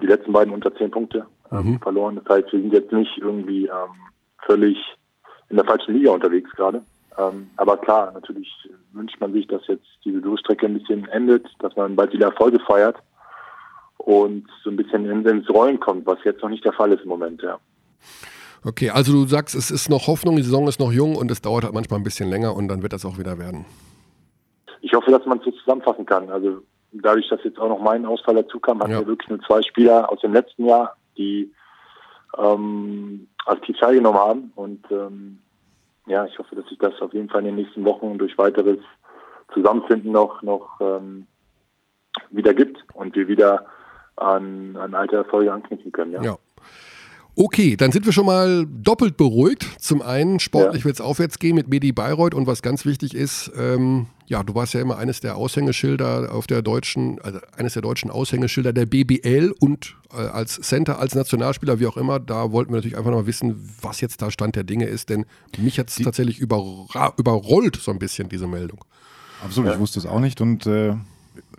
die letzten beiden unter zehn Punkte ähm, mhm. verloren. Das heißt, wir sind jetzt nicht irgendwie ähm, völlig in der falschen Liga unterwegs gerade. Ähm, aber klar, natürlich wünscht man sich, dass jetzt diese Durchstrecke ein bisschen endet, dass man bald wieder Erfolge feiert und so ein bisschen ins Rollen kommt, was jetzt noch nicht der Fall ist im Moment, ja. Okay, also du sagst, es ist noch Hoffnung, die Saison ist noch jung und es dauert halt manchmal ein bisschen länger und dann wird das auch wieder werden. Ich hoffe, dass man es so zusammenfassen kann. Also dadurch, dass jetzt auch noch mein Ausfall dazu kam, hatten ja. wir wirklich nur zwei Spieler aus dem letzten Jahr, die ähm, aktiv teilgenommen haben. Und ähm, ja, ich hoffe, dass sich das auf jeden Fall in den nächsten Wochen durch weiteres Zusammenfinden noch, noch ähm, wieder gibt und wir wieder an, an alte Erfolge anknüpfen können. Ja. ja. Okay, dann sind wir schon mal doppelt beruhigt. Zum einen, sportlich ja. wird es aufwärts gehen mit Medi Bayreuth und was ganz wichtig ist, ähm, ja, du warst ja immer eines der Aushängeschilder auf der deutschen, also eines der deutschen Aushängeschilder der BBL und äh, als Center, als Nationalspieler, wie auch immer, da wollten wir natürlich einfach noch mal wissen, was jetzt da Stand der Dinge ist, denn mich hat es tatsächlich überrollt so ein bisschen, diese Meldung. Absolut, ja. ich wusste es auch nicht und äh,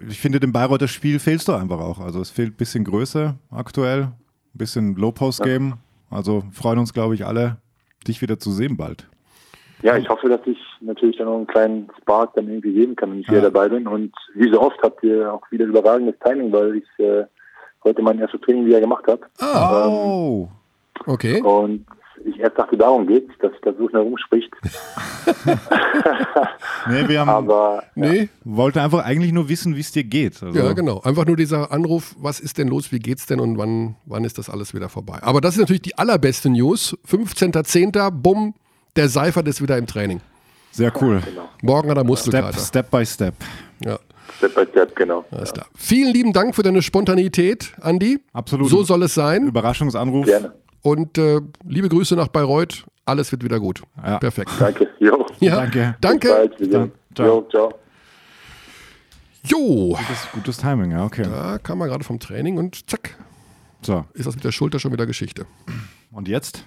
ich finde, dem Bayreuther Spiel fehlst du einfach auch. Also es fehlt ein bisschen Größe aktuell, ein bisschen Low-Post-Game. Also freuen uns, glaube ich, alle, dich wieder zu sehen bald. Ja, ich hoffe, dass ich natürlich dann noch einen kleinen Spark dann irgendwie geben kann, wenn ich ja. wieder dabei bin. Und wie so oft habt ihr auch wieder überragendes Timing, weil ich äh, heute mein erstes Training wieder gemacht habe. Oh. Ähm, okay. Und ich erst dachte, darum geht dass sich das so schnell rumspricht. nee, wir haben, Aber, nee. Ja. wollten einfach eigentlich nur wissen, wie es dir geht. Also. Ja, genau. Einfach nur dieser Anruf, was ist denn los, wie geht's denn und wann, wann ist das alles wieder vorbei? Aber das ist natürlich die allerbeste News. 15.10. Bumm, der Seifert ist wieder im Training. Sehr cool. Genau. Morgen hat er Muskelkater. Step, step by step. Ja. Step by Step, genau. Alles klar. Vielen lieben Dank für deine Spontanität, Andi. Absolut. So soll es sein. Überraschungsanruf. Gerne. Und äh, liebe Grüße nach Bayreuth. Alles wird wieder gut. Ja. Perfekt. Danke. Jo. Ja. Danke. Danke. Ciao. Jo, ciao. Jo. Gutes, gutes Timing, ja, okay. Da kam man gerade vom Training und zack. So. Ist das mit der Schulter schon wieder Geschichte. Und jetzt?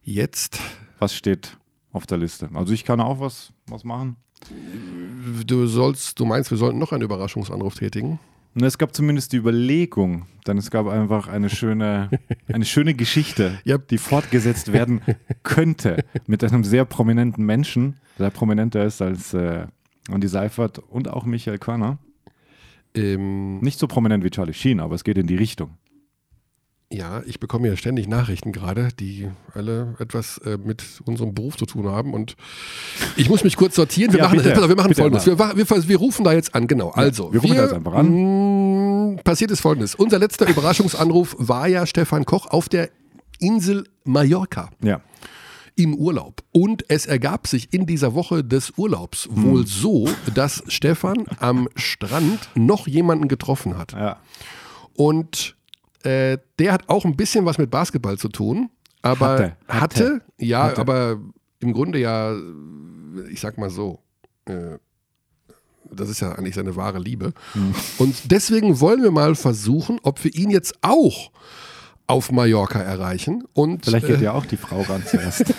Jetzt. Was steht auf der Liste? Also ich kann auch was, was machen. Du sollst, du meinst, wir sollten noch einen Überraschungsanruf tätigen? Es gab zumindest die Überlegung, denn es gab einfach eine schöne, eine schöne Geschichte, yep. die fortgesetzt werden könnte mit einem sehr prominenten Menschen, der prominenter ist als äh, Andy Seifert und auch Michael Körner. Ähm, Nicht so prominent wie Charlie Sheen, aber es geht in die Richtung. Ja, ich bekomme ja ständig Nachrichten gerade, die alle etwas äh, mit unserem Beruf zu tun haben. Und ich muss mich kurz sortieren. Wir ja, machen, bitte, wir machen folgendes. Wir, wir, wir, rufen da jetzt an, genau. Also, wir rufen da jetzt einfach an. Mh, mm, passiert ist folgendes. Unser letzter Überraschungsanruf war ja Stefan Koch auf der Insel Mallorca. Ja im Urlaub. Und es ergab sich in dieser Woche des Urlaubs hm. wohl so, dass Stefan am Strand noch jemanden getroffen hat. Ja. Und äh, der hat auch ein bisschen was mit Basketball zu tun. aber Hatte, hatte, hatte, ja, hatte. aber im Grunde ja, ich sag mal so, äh, das ist ja eigentlich seine wahre Liebe. Hm. Und deswegen wollen wir mal versuchen, ob wir ihn jetzt auch auf Mallorca erreichen. Und, Vielleicht geht äh, ja auch die Frau ran zuerst.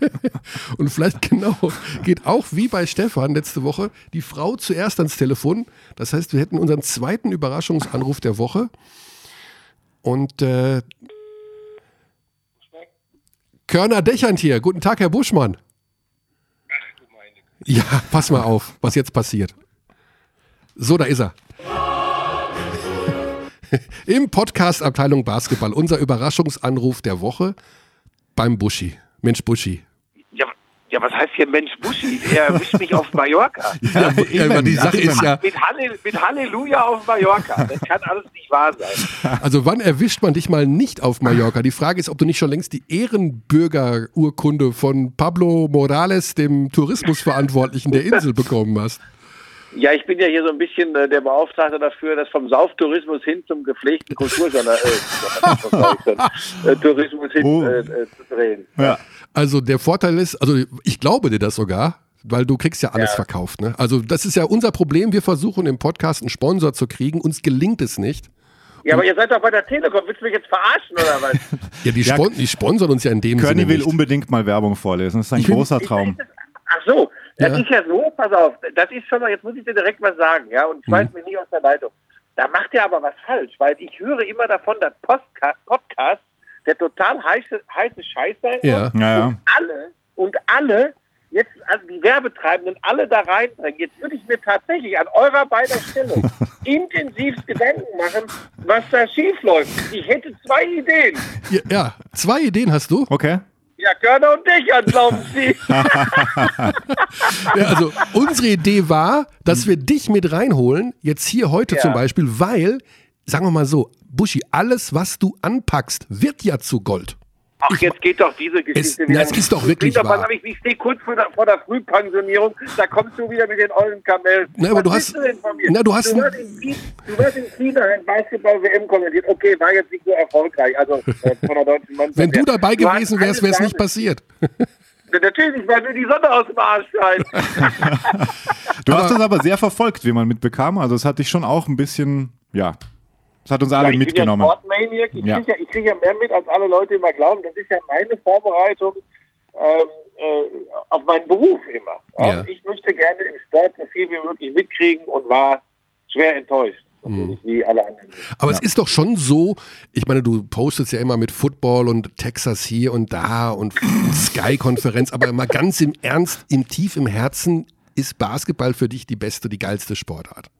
und vielleicht genau geht auch wie bei Stefan letzte Woche die Frau zuerst ans Telefon. Das heißt, wir hätten unseren zweiten Überraschungsanruf der Woche. Und äh, Körner Dächernd hier. Guten Tag, Herr Buschmann. Ja, pass mal auf, was jetzt passiert. So, da ist er. Im Podcast Abteilung Basketball, unser Überraschungsanruf der Woche beim Buschi. Mensch, Buschi. Ja, was heißt hier Mensch Buschi? Er erwischt mich auf Mallorca. Ja, ja, aber die Sache ist ja, Mit, Halle, mit Halleluja auf Mallorca. Das kann alles nicht wahr sein. also wann erwischt man dich mal nicht auf Mallorca? Die Frage ist, ob du nicht schon längst die Ehrenbürgerurkunde von Pablo Morales, dem Tourismusverantwortlichen der Insel, bekommen hast. Ja, ich bin ja hier so ein bisschen äh, der Beauftragte dafür, das vom Sauftourismus hin zum gepflegten Kulturjournalismus äh, Tourismus hin Oh. äh, äh, zu drehen. ja. Also der Vorteil ist, also ich glaube dir das sogar, weil du kriegst ja alles Ja. verkauft. Ne? Also das ist ja unser Problem. Wir versuchen im Podcast einen Sponsor zu kriegen. Uns gelingt es nicht. Ja, aber ihr seid doch bei der Telekom. Willst du mich jetzt verarschen oder was? Ja, die, Ja, spon die sponsern uns ja in dem Körny Sinne will nicht. unbedingt mal Werbung vorlesen. Das ist ein Ich bin- großer Traum. Ach so, das Ja. ist ja so, pass auf, das ist schon mal, jetzt muss ich dir direkt was sagen, ja, und ich Mhm. weiß mich nicht aus der Leitung. Da macht er aber was falsch, weil ich höre immer davon, dass Postka Podcast der total heiße, heiße Scheiß sein Ja. soll. Ja. Und alle, und alle, jetzt, also die Werbetreibenden, alle da reinbringen. Jetzt würde ich mir tatsächlich an eurer beider Stelle intensiv Gedanken machen, was da schief läuft. Ich hätte zwei Ideen. Ja, ja, zwei Ideen hast du. Okay. Ja, Körner und Dächern, glauben Sie. Ja, also unsere Idee war, dass wir dich mit reinholen, jetzt hier heute Ja. zum Beispiel, weil, sagen wir mal so, Buschi, alles, was du anpackst, wird ja zu Gold. Ach, jetzt geht doch diese Geschichte Es- wieder. das ist doch wirklich Bring wahr. Ich, ich stehe kurz vor der, vor der Frühpensionierung, da kommst du wieder mit den ollen Kamellen. Na, aber Was du hast- denn von mir? na, du hast du, ein- hast in, China- du hast in Basketball-WM kommentiert. Okay, war jetzt nicht so erfolgreich, also äh, von der deutschen Mannschaft. Wenn du dabei Du gewesen wärst, wäre es nicht passiert. Natürlich, weil mir die Sonne aus dem Arsch scheint. Du hast das aber sehr verfolgt, wie man mitbekam. Also es hat dich schon auch ein bisschen, ja, das hat uns alle Ja, ich mitgenommen. bin ja. Ich Ja. kriege ja, krieg ja mehr mit, als alle Leute immer glauben. Das ist ja meine Vorbereitung ähm, äh, auf meinen Beruf immer. Ja. Ich möchte gerne im Sport so viel wie möglich mitkriegen und war schwer enttäuscht. Natürlich, wie alle anderen. Aber es ist doch schon so, ich meine, du postest ja immer mit Football und Texas hier und da und Sky-Konferenz, aber mal ganz im Ernst, im Tief im Herzen ist Basketball für dich die beste, die geilste Sportart.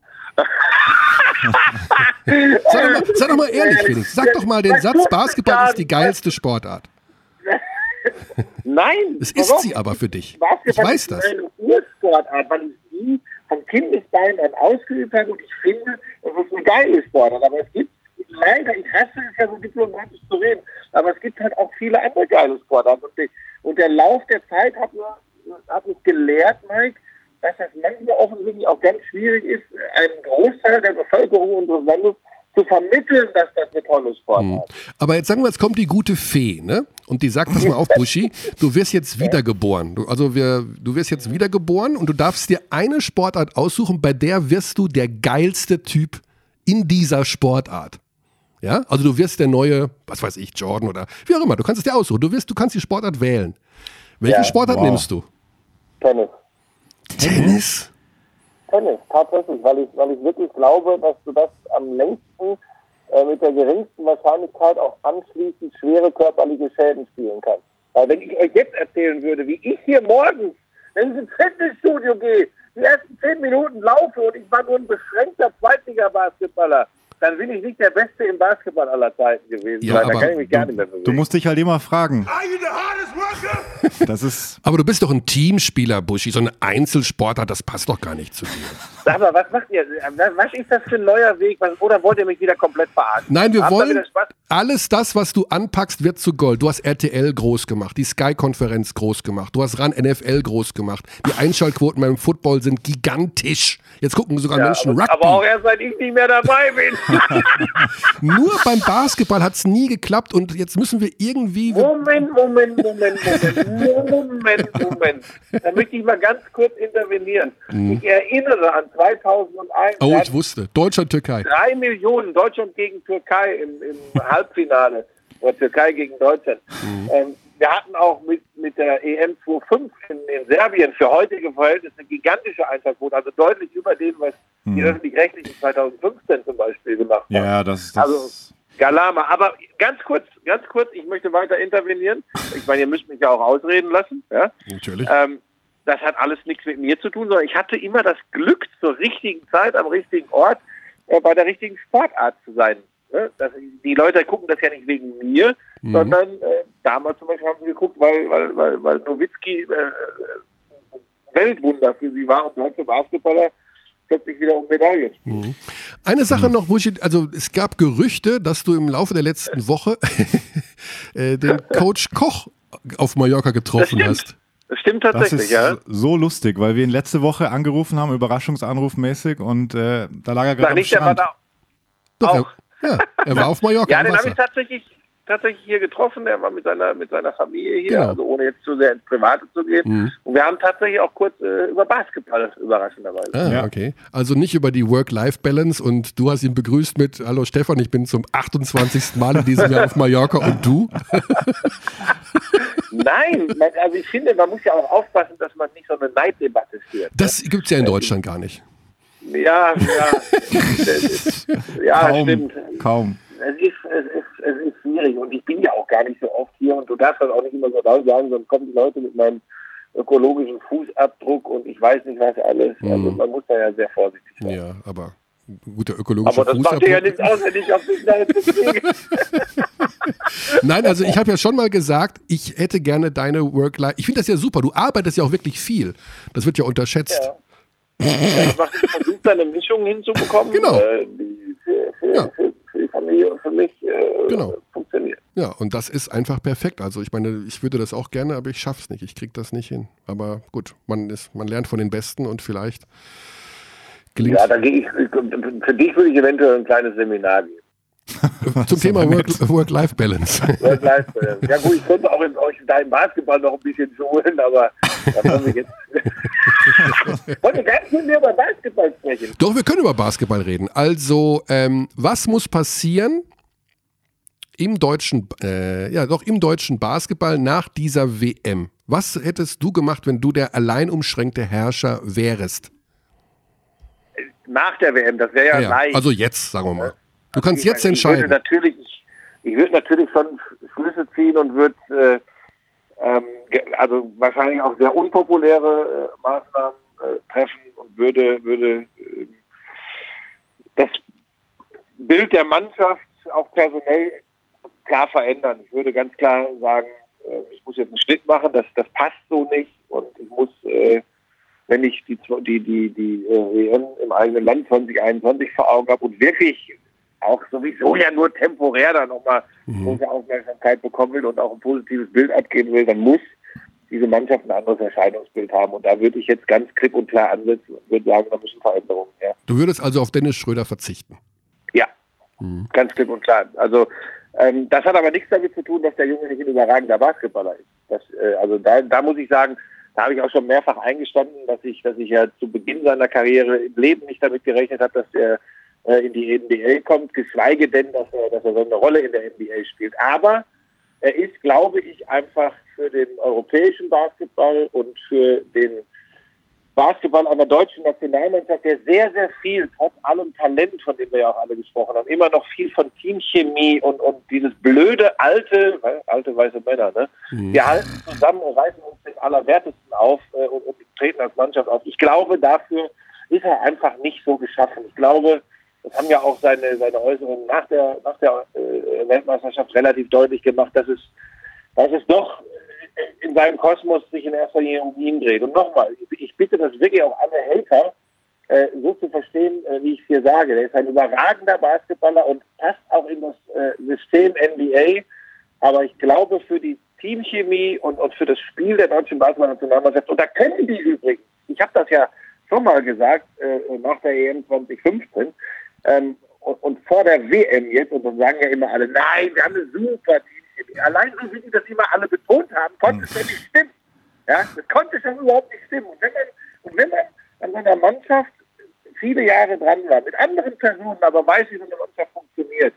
Sag, doch mal, sag doch mal ehrlich, Felix. Sag doch mal den Satz, Basketball ist die geilste Sportart. Nein! Es ist sie aber für dich. Ich weiß ist das. Ursportart, weil ich sie von Kindesbeinen an ausgeübt habe und ich finde, es ist eine geile Sportart. Aber es gibt leider, ich hasse es ja so diplomatisch zu reden, aber es gibt halt auch viele andere geile Sportarten. Und, die, und der Lauf der Zeit hat, mir, hat mich gelehrt, Mike, dass das manchmal offensichtlich auch ganz schwierig ist, einen Großteil der Bevölkerung unseres Landes zu vermitteln, dass das eine tolle Sportart ist. Aber jetzt sagen wir, jetzt kommt die gute Fee, ne? Und die sagt, pass mal auf, Buschi, du wirst jetzt wiedergeboren. Du, also wir, du wirst jetzt wiedergeboren und du darfst dir eine Sportart aussuchen, bei der wirst du der geilste Typ in dieser Sportart. Ja? Also du wirst der neue, was weiß ich, Jordan oder wie auch immer, du kannst es dir aussuchen. Du wirst, du kannst die Sportart wählen. Welche Ja. Sportart Wow. nimmst du? Tennis. Tennis? Tennis, tatsächlich, weil ich, weil ich wirklich glaube, dass du das am längsten äh, mit der geringsten Wahrscheinlichkeit auch anschließend schwere körperliche Schäden spielen kannst. Weil wenn ich euch jetzt erzählen würde, wie ich hier morgens, wenn ich ins Fitnessstudio gehe, die ersten zehn Minuten laufe und ich war nur ein beschränkter Zweitliga-Basketballer, dann bin ich nicht der Beste im Basketball aller Zeiten gewesen. Ja, weil da aber kann ich mich gar nicht mehr bewegen. Du musst dich halt immer fragen. Das ist. Aber du bist doch ein Teamspieler, Buschi. So ein Einzelsportler, das passt doch gar nicht zu dir. Sag mal, was macht ihr? Was ist das für ein neuer Weg? Oder wollt ihr mich wieder komplett verarschen? Nein, wir Habt wollen. Alles das, was du anpackst, wird zu Gold. Du hast RTL groß gemacht, die Sky-Konferenz groß gemacht, du hast RAN NFL groß gemacht. Die Einschaltquoten beim Football sind gigantisch. Jetzt gucken sogar Ja, Menschen aber, Rugby. aber auch erst seit ich nicht mehr dabei bin. Nur beim Basketball hat es nie geklappt und jetzt müssen wir irgendwie. Moment, Moment, Moment, Moment, Moment, Moment. Da möchte ich mal ganz kurz intervenieren. Mhm. Ich erinnere an 2001. Oh, ich wusste. Deutschland, Türkei. drei Millionen Deutschland gegen Türkei im, im Halbfinale oder Türkei gegen Deutschland. Mhm. Ähm, wir hatten auch mit, mit der EM 25 in, in Serbien für heutige Verhältnisse eine gigantische Einschaltquote, also deutlich über dem, was die öffentlich-rechtlichen 2015 zum Beispiel gemacht haben. Ja, das, das Also Galama. Aber ganz kurz, ganz kurz, ich möchte weiter intervenieren. Ich meine, ihr müsst mich ja auch ausreden lassen. Ja? Natürlich. Ähm, das hat alles nichts mit mir zu tun, sondern ich hatte immer das Glück, zur richtigen Zeit am richtigen Ort äh, bei der richtigen Sportart zu sein. Ne? Das, die Leute gucken das ja nicht wegen mir, Mhm. sondern äh, damals zum Beispiel haben sie geguckt, weil, weil, weil, weil Nowitzki äh, äh, Weltwunder für sie war und deutsche Basketballer plötzlich wieder um Medaillen. Eine Sache noch, wo ich, also es gab Gerüchte, dass du im Laufe der letzten Woche äh, den Coach Koch auf Mallorca getroffen hast. Das stimmt Das tatsächlich, ist ja. so lustig, weil wir ihn letzte Woche angerufen haben, Überraschungsanruf mäßig, und äh, da lag er gerade am nicht, der war Strand. Doch, auch. Er, ja, er war auf Mallorca. Ja, den habe ich tatsächlich, tatsächlich hier getroffen. Er war mit seiner, mit seiner Familie hier, Genau. also ohne jetzt zu sehr ins Private zu gehen. Mhm. Und wir haben tatsächlich auch kurz äh, über Basketball überraschenderweise. Ah, Ja. okay. Also nicht über die Work-Life-Balance und du hast ihn begrüßt mit Hallo Stefan, ich bin zum 28. Mal in diesem Jahr auf Mallorca und du? Nein, also ich finde, man muss ja auch aufpassen, dass man nicht so eine Neiddebatte führt. Das gibt es ja in Deutschland gar nicht. Ja, ja. Ja, Kaum, stimmt. kaum. Es ist, es, ist, es ist schwierig und ich bin ja auch gar nicht so oft hier und du darfst das auch nicht immer so laut sagen, sonst kommen die Leute mit meinem ökologischen Fußabdruck und ich weiß nicht was alles. Also man muss da ja sehr vorsichtig sein. Ja, aber guter ökologischer Aber das macht dir ja Fußabdruck. nichts aus, wenn ich auf dich da jetzt. Nein, also ich habe ja schon mal gesagt, ich hätte gerne deine Work-Life. Ich finde das ja super. Du arbeitest ja auch wirklich viel. Das wird ja unterschätzt. Ja. Ich mache versucht, eine Mischung hinzubekommen, Genau. äh, die für, für, Ja. für, für die Familie und für mich äh, Genau. funktioniert. Ja, und das ist einfach perfekt. Also ich meine, ich würde das auch gerne, aber ich schaff's nicht. Ich krieg das nicht hin. Aber gut, man ist, man lernt von den Besten und vielleicht gelingt Ja, da gehe ich, für dich würde ich eventuell ein kleines Seminar geben. zum Thema Work- Work-Life-Balance. Work-Life-Balance. ja gut, ich könnte auch in, euch da im Basketball noch ein bisschen schulen, aber da wollen wir jetzt... wollte gar nicht mit mir über Basketball sprechen. Doch, wir können über Basketball reden. Also, ähm, was muss passieren im deutschen, äh, ja, doch im deutschen Basketball nach dieser WM? Was hättest du gemacht, wenn du der allein umschränkte Herrscher wärst? Nach der WM, das wäre ja, Ja, leicht. Also jetzt, sagen wir mal. Du kannst jetzt ich, Ich entscheiden. würde natürlich, ich, ich würde natürlich schon Schlüsse ziehen und würde, äh, ähm, also wahrscheinlich auch sehr unpopuläre äh, Maßnahmen äh, treffen und würde, würde äh, das Bild der Mannschaft auch personell klar verändern. Ich würde ganz klar sagen, äh, ich muss jetzt einen Schnitt machen, das, das passt so nicht und ich muss, äh, wenn ich die, die, die, die äh, WM im eigenen Land 2021 vor Augen habe und wirklich auch sowieso ja nur temporär da nochmal große Aufmerksamkeit bekommen will und auch ein positives Bild abgeben will, dann muss diese Mannschaft ein anderes Erscheinungsbild haben. Und da würde ich jetzt ganz klipp und klar ansetzen und würde sagen, da müssen Veränderungen her. Du würdest also auf Dennis Schröder verzichten. Ja, ganz klipp und klar. Also ähm, das hat aber nichts damit zu tun, dass der Junge nicht ein überragender Basketballer ist. Das, äh, also da, da muss ich sagen, da habe ich auch schon mehrfach eingestanden, dass ich, dass ich ja zu Beginn seiner Karriere im Leben nicht damit gerechnet habe, dass er äh, in die NBA kommt, geschweige denn, dass er, dass er so eine Rolle in der NBA spielt. Aber er ist, glaube ich, einfach für den europäischen Basketball und für den Basketball einer deutschen Nationalmannschaft, der sehr, sehr viel, trotz allem Talent, von dem wir ja auch alle gesprochen haben, immer noch viel von Teamchemie und, und dieses blöde alte, alte weiße Männer, ne? Wir halten zusammen und reißen uns den Allerwertesten auf äh, und, und treten als Mannschaft auf. Ich glaube, dafür ist er einfach nicht so geschaffen. Ich glaube, das haben ja auch seine, seine Äußerungen nach der, nach der äh, Weltmeisterschaft relativ deutlich gemacht, dass es, dass es doch in seinem Kosmos sich in erster Linie um ihn dreht. Und nochmal, ich bitte das wirklich auch alle Helfer, äh, so zu verstehen, äh, wie ich es hier sage. Der ist ein überragender Basketballer und passt auch in das äh, System NBA. Aber ich glaube, für die Teamchemie und, und für das Spiel der deutschen Basketballnationalmannschaft, und da können die übrigens, ich habe das ja schon mal gesagt, nach der EM 2015, ähm, und, und, vor der WM jetzt, und dann sagen ja immer alle, nein, wir haben eine super Teamchemie. Allein so, wie die das immer alle betont haben, konnte es ja nicht stimmen. Ja, das konnte schon überhaupt nicht stimmen. Und wenn man, und wenn man an seiner Mannschaft viele Jahre dran war, mit anderen Personen, aber weiß, wie so eine Mannschaft funktioniert,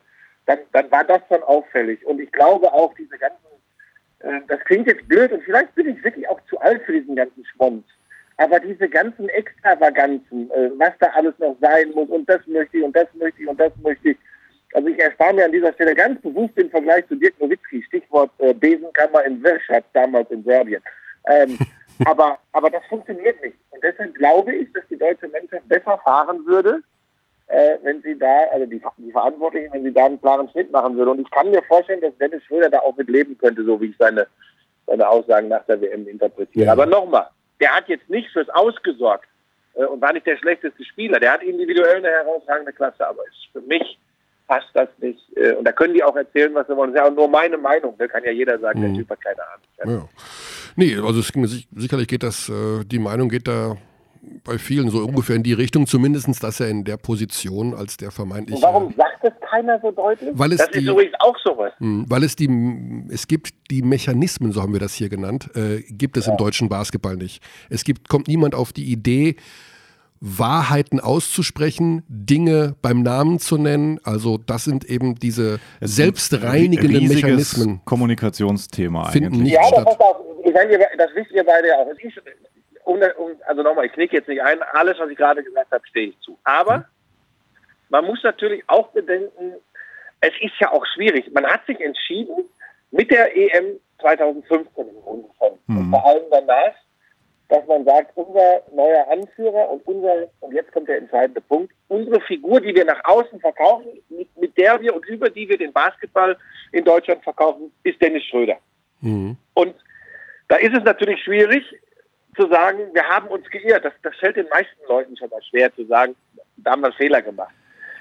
dann, dann war das schon auffällig. Und ich glaube auch, diese ganzen, äh, das klingt jetzt blöd und vielleicht bin ich wirklich auch zu alt für diesen ganzen Schmonz. Aber diese ganzen Extravaganzen, äh, was da alles noch sein muss und das möchte ich und das möchte ich und das möchte ich. Also ich erspare mir an dieser Stelle ganz bewusst den Vergleich zu Dirk Nowitzki, Stichwort äh, Besenkammer in Wirschatz damals in Serbien. Ähm, aber, aber das funktioniert nicht. Und deshalb glaube ich, dass die deutsche Mannschaft besser fahren würde, äh, wenn sie da, also die, die Verantwortlichen, wenn sie da einen klaren Schnitt machen würde. Und ich kann mir vorstellen, dass Dennis Schröder da auch mit leben könnte, so wie ich seine, seine Aussagen nach der WM interpretiere. Ja. Aber nochmal, der hat jetzt nicht fürs Ausgesorgt äh, und war nicht der schlechteste Spieler. Der hat individuell eine herausragende Klasse, aber ist für mich passt das nicht. Äh, und da können die auch erzählen, was sie wollen. Das ist ja auch nur meine Meinung. Da kann ja jeder sagen, mhm. der Typ hat keine Ahnung. Ja. Nee, also es, sicherlich geht das, äh, die Meinung geht da bei vielen so ungefähr in die Richtung, zumindest, dass er in der Position als der vermeintliche. Und warum sagt es keiner so deutlich? Weil es das die, ist übrigens auch sowas. Hm, weil es die, es gibt die Mechanismen, so haben wir das hier genannt, äh, gibt es ja. im deutschen Basketball nicht. Es gibt, kommt niemand auf die Idee, Wahrheiten auszusprechen, Dinge beim Namen zu nennen. Also das sind eben diese selbstreinigenden Mechanismen. Kommunikationsthema finden eigentlich. Nicht ja, statt. Ich meine, das wisst ihr beide ja auch. Ich, um, um, also nochmal, ich knicke jetzt nicht ein, alles, was ich gerade gesagt habe, stehe ich zu. Aber man muss natürlich auch bedenken, es ist ja auch schwierig. Man hat sich entschieden, mit der EM 2015 im Grunde schon, mhm. und vor allem danach, dass man sagt, unser neuer Anführer und unser, und jetzt kommt der entscheidende Punkt, unsere Figur, die wir nach außen verkaufen, mit, mit der wir und über die wir den Basketball in Deutschland verkaufen, ist Dennis Schröder. Mhm. Und da ist es natürlich schwierig zu sagen, wir haben uns geirrt. Das, das fällt den meisten Leuten schon mal schwer zu sagen, da haben wir einen Fehler gemacht.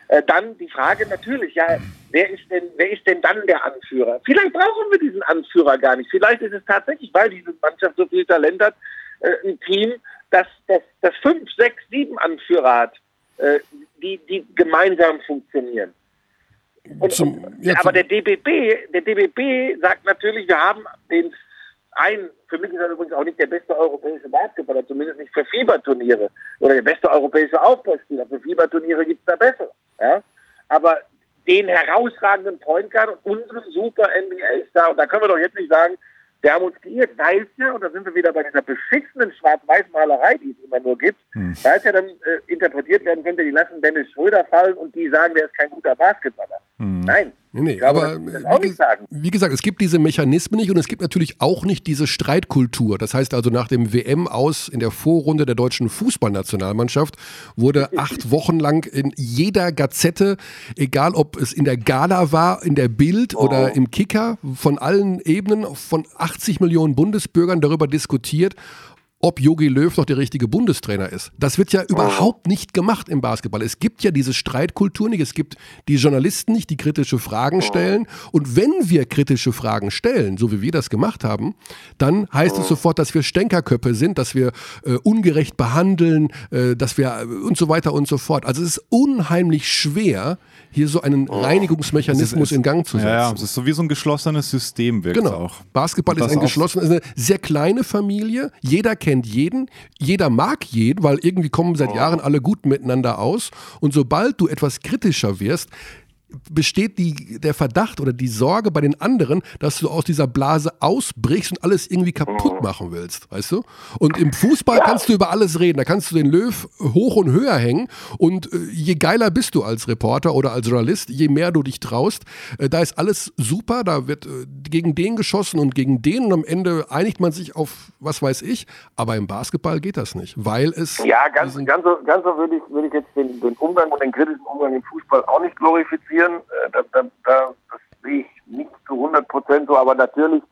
Äh, dann die Frage natürlich, ja, wer ist denn, wer ist denn dann der Anführer? Vielleicht brauchen wir diesen Anführer gar nicht. Vielleicht ist es tatsächlich, weil diese Mannschaft so viel Talent hat, äh, ein Team, das, das, das fünf, sechs, sieben Anführer hat, äh, die, die gemeinsam funktionieren. Und, zum, ja, aber der DBB, der DBB sagt natürlich, wir haben den ein, für mich ist er übrigens auch nicht der beste europäische Basketballer, zumindest nicht für Fieberturniere oder der beste europäische Aufbauspieler. Für Fieberturniere gibt es da besser. Ja? Aber den herausragenden Point Guard unseren super NBA-Star, und da können wir doch jetzt nicht sagen, wir haben uns geirrt, weil ja, und da sind wir wieder bei dieser beschissenen Schwarz-Weiß-Malerei, die es immer nur gibt, hm. weil es ja dann äh, interpretiert werden könnte, die lassen Dennis Schröder fallen und die sagen, der ist kein guter Basketballer. Hm. Nein. Nee, nee glaube, aber wie, wie, gesagt, es gibt diese Mechanismen nicht und es gibt natürlich auch nicht diese Streitkultur. Das heißt also, nach dem WM aus in der Vorrunde der deutschen Fußballnationalmannschaft wurde acht Wochen lang in jeder Gazette, egal ob es in der Gala war, in der Bild oh. oder im Kicker, von allen Ebenen, von 80 Millionen Bundesbürgern darüber diskutiert, ob Yogi Löw noch der richtige Bundestrainer ist. Das wird ja überhaupt nicht gemacht im Basketball. Es gibt ja diese Streitkultur nicht. Es gibt die Journalisten nicht, die kritische Fragen stellen. Und wenn wir kritische Fragen stellen, so wie wir das gemacht haben, dann heißt es sofort, dass wir Stänkerköppe sind, dass wir äh, ungerecht behandeln, äh, dass wir äh, und so weiter und so fort. Also es ist unheimlich schwer, hier so einen Reinigungsmechanismus ist, in Gang zu setzen. Ja, ja, es ist so wie so ein geschlossenes System wirkt genau. auch. Basketball ist ein geschlossenes, eine sehr kleine Familie. Jeder kennt jeden, jeder mag jeden, weil irgendwie kommen seit Jahren alle gut miteinander aus. Und sobald du etwas kritischer wirst, besteht die, der Verdacht oder die Sorge bei den anderen, dass du aus dieser Blase ausbrichst und alles irgendwie kaputt mhm. machen willst, weißt du? Und im Fußball kannst du über alles reden. Da kannst du den Löw hoch und höher hängen. Und äh, je geiler bist du als Reporter oder als Journalist, je mehr du dich traust, äh, da ist alles super, da wird äh, gegen den geschossen und gegen den. Und am Ende einigt man sich auf was weiß ich, aber im Basketball geht das nicht, weil es... Ja, ganz, ganz so, ganz so würde ich, würde ich jetzt den, den Umgang und den kritischen Umgang im Fußball auch nicht glorifizieren passieren. Äh, da, da, da, das sehe ich nicht zu 100 Prozent so, aber natürlich,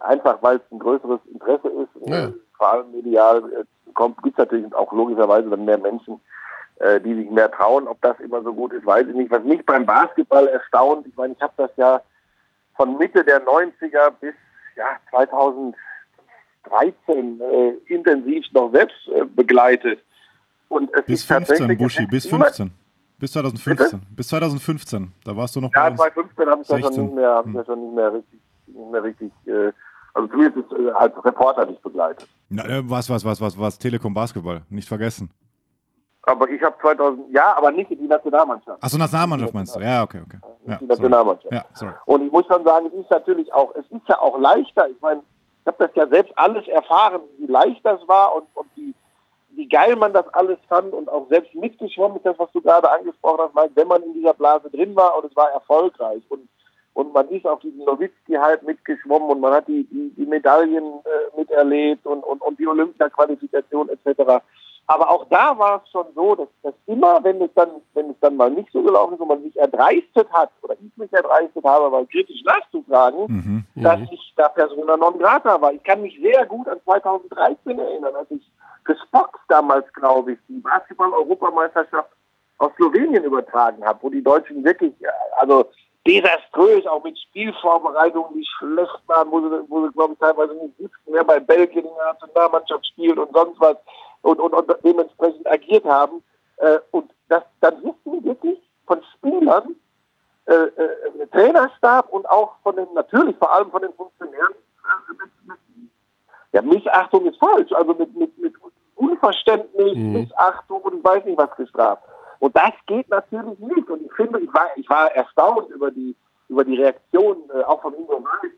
einfach weil es ein größeres Interesse ist, Ja. äh, vor allem medial, äh, kommt, gibt es natürlich auch logischerweise dann mehr Menschen, äh, die sich mehr trauen. Ob das immer so gut ist, weiß ich nicht. Was mich beim Basketball erstaunt, ich meine, ich habe das ja von Mitte der 90er bis ja, 2013 äh, intensiv noch selbst äh, begleitet. Und es Bis ist 15, tatsächlich Buschi, bis immer- 15. Bis 2015. Bis 2015. Da warst du noch bei Ja, uns. 2015 habe ich ja schon 16. nicht mehr, hab ich ja schon nicht mehr richtig, nicht mehr richtig, äh, also zumindest äh, als Reporter nicht begleitet. Na, äh, was, was, was, was, was? Telekom Basketball. Nicht vergessen. Aber ich habe 2000, ja, aber nicht in die Nationalmannschaft. Achso, Nationalmannschaft meinst du? Ja, okay, okay. Ja, die. Nationalmannschaft. Ja, sorry. Und ich muss schon sagen, es ist natürlich auch, es ist ja auch leichter. Ich meine, ich habe das ja selbst alles erfahren, wie leicht das war und, und wie, wie geil man das alles fand und auch selbst mitgeschwommen ist das, was du gerade angesprochen hast, Mike, wenn man in dieser Blase drin war und es war erfolgreich und und man ist auf diesen Nowitzki halt mitgeschwommen und man hat die, die, die Medaillen äh, miterlebt und, und, und die Olympia-Qualifikation etc. Aber auch da war es schon so, dass, dass immer, wenn es dann, wenn es dann mal nicht so gelaufen ist und man sich erdreistet hat, oder ich mich erdreistet habe, mal kritisch nachzufragen, Mhm. dass ich da persona non grata war. Ich kann mich sehr gut an 2013 erinnern, als ich Spox damals, glaube ich, die Basketball-Europameisterschaft aus Slowenien übertragen habe, wo die Deutschen wirklich, äh, also desaströs, auch mit Spielvorbereitungen, die schlecht waren, wo sie, wo sie glaube ich, teilweise nicht wussten, wer bei Belgien in der Nationalmannschaft spielt und sonst was und, und, und dementsprechend agiert haben. Äh, und das, dann wissen wir wirklich von Spielern, äh, äh, Trainerstab und auch von den, natürlich vor allem von den Funktionären, äh, mit, mit, ja, Missachtung ist falsch, also mit, mit, mit Unverständnis, Mhm. Missachtung und ich weiß nicht was gestraft. Und das geht natürlich nicht. Und ich finde, ich war, ich war erstaunt über die, über die Reaktion, äh, auch von Ingo Malik,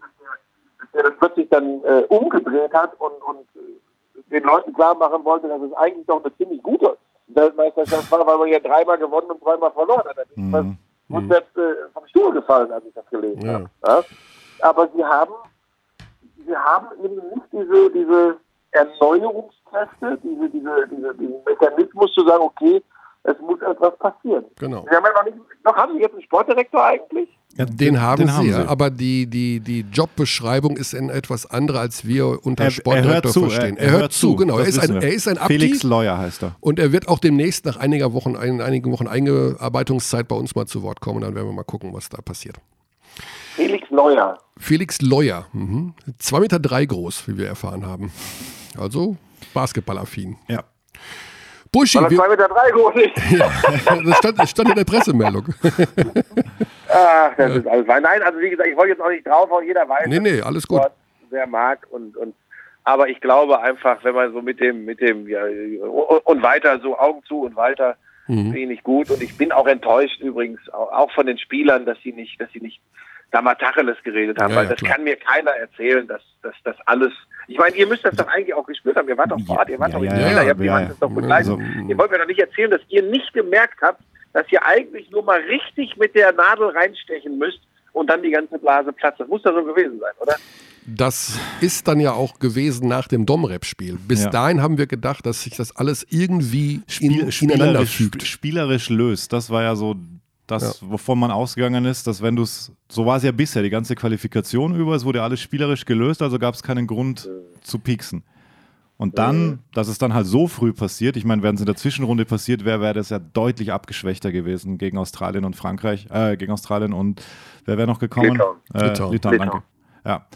dass der, das plötzlich dann äh, umgedreht hat und, und äh, den Leuten klar machen wollte, dass es eigentlich doch eine ziemlich gute Weltmeisterschaft war, weil man ja dreimal gewonnen und dreimal verloren hat. Da bin ich fast rückwärts äh, vom Stuhl gefallen, als ich das gelesen Ja. habe. Ja? Aber sie haben, sie haben eben nicht diese, diese Erneuerungskräfte, diese, diese, diese, diesen Mechanismus zu sagen, okay, es muss etwas passieren. Genau. Sie haben ja noch nicht, noch haben Sie jetzt einen Sportdirektor eigentlich? Ja, Den haben den sie, haben ja, sie. aber die, die, die Jobbeschreibung ist in etwas andere, als wir unter Er, er Sportdirektor hört zu. verstehen. Er, hört zu, genau. Er ist, ein, er ist ein Abdi Felix Leuer heißt er. und er wird auch demnächst nach einiger Wochen, ein, einigen Wochen Einarbeitungszeit bei uns mal zu Wort kommen. Dann werden wir mal gucken, was da passiert. Felix Neuer. Felix Leuer, mhm. 2,3 Meter drei groß, wie wir erfahren haben. Also basketballaffin. Ja. Buschi, Weil er wir, 2,3 Meter drei groß ist. das, stand, das stand in der Pressemeldung. Ach, das ist alles fein. Nein, also wie gesagt, ich wollte jetzt auch nicht draufhauen. Jeder weiß, Nee, nee, alles gut. Sport sehr mag und, und aber ich glaube einfach, wenn man so mit dem, mit dem, ja, und, weiter so Augen zu und weiter, Mhm. finde ich gut. Und ich bin auch enttäuscht übrigens auch, auch von den Spielern, dass sie nicht, dass sie nicht da mal Tacheles geredet haben, Ja, weil ja, das klar. kann mir keiner erzählen, dass, dass das alles. Ich meine, ihr müsst das doch eigentlich auch gespürt haben. Ihr wart doch vor Ort, ihr wart doch in ja, ihr habt die ja, ja. doch begleitet. Also, ihr wollt mir doch nicht erzählen, dass ihr nicht gemerkt habt, dass ihr eigentlich nur mal richtig mit der Nadel reinstechen müsst und dann die ganze Blase platzt. Das muss doch so gewesen sein, oder? Das ist dann ja auch gewesen nach dem Domrep-Spiel. Bis Ja. dahin haben wir gedacht, dass sich das alles irgendwie Spiel, in, ineinander spielerisch, fügt. spielerisch löst. Das war ja so das, wovon man ausgegangen ist, dass wenn du es, so war es ja bisher, die ganze Qualifikation über, es wurde alles spielerisch gelöst, also gab es keinen Grund zu pieksen. Und dann, dass es dann halt so früh passiert, ich meine, wenn es in der Zwischenrunde passiert wäre, wäre das ja deutlich abgeschwächter gewesen gegen Australien und Frankreich, äh, gegen Australien und wer wäre noch gekommen? Litauen. Äh, Litauen. Litauen, danke. Ja.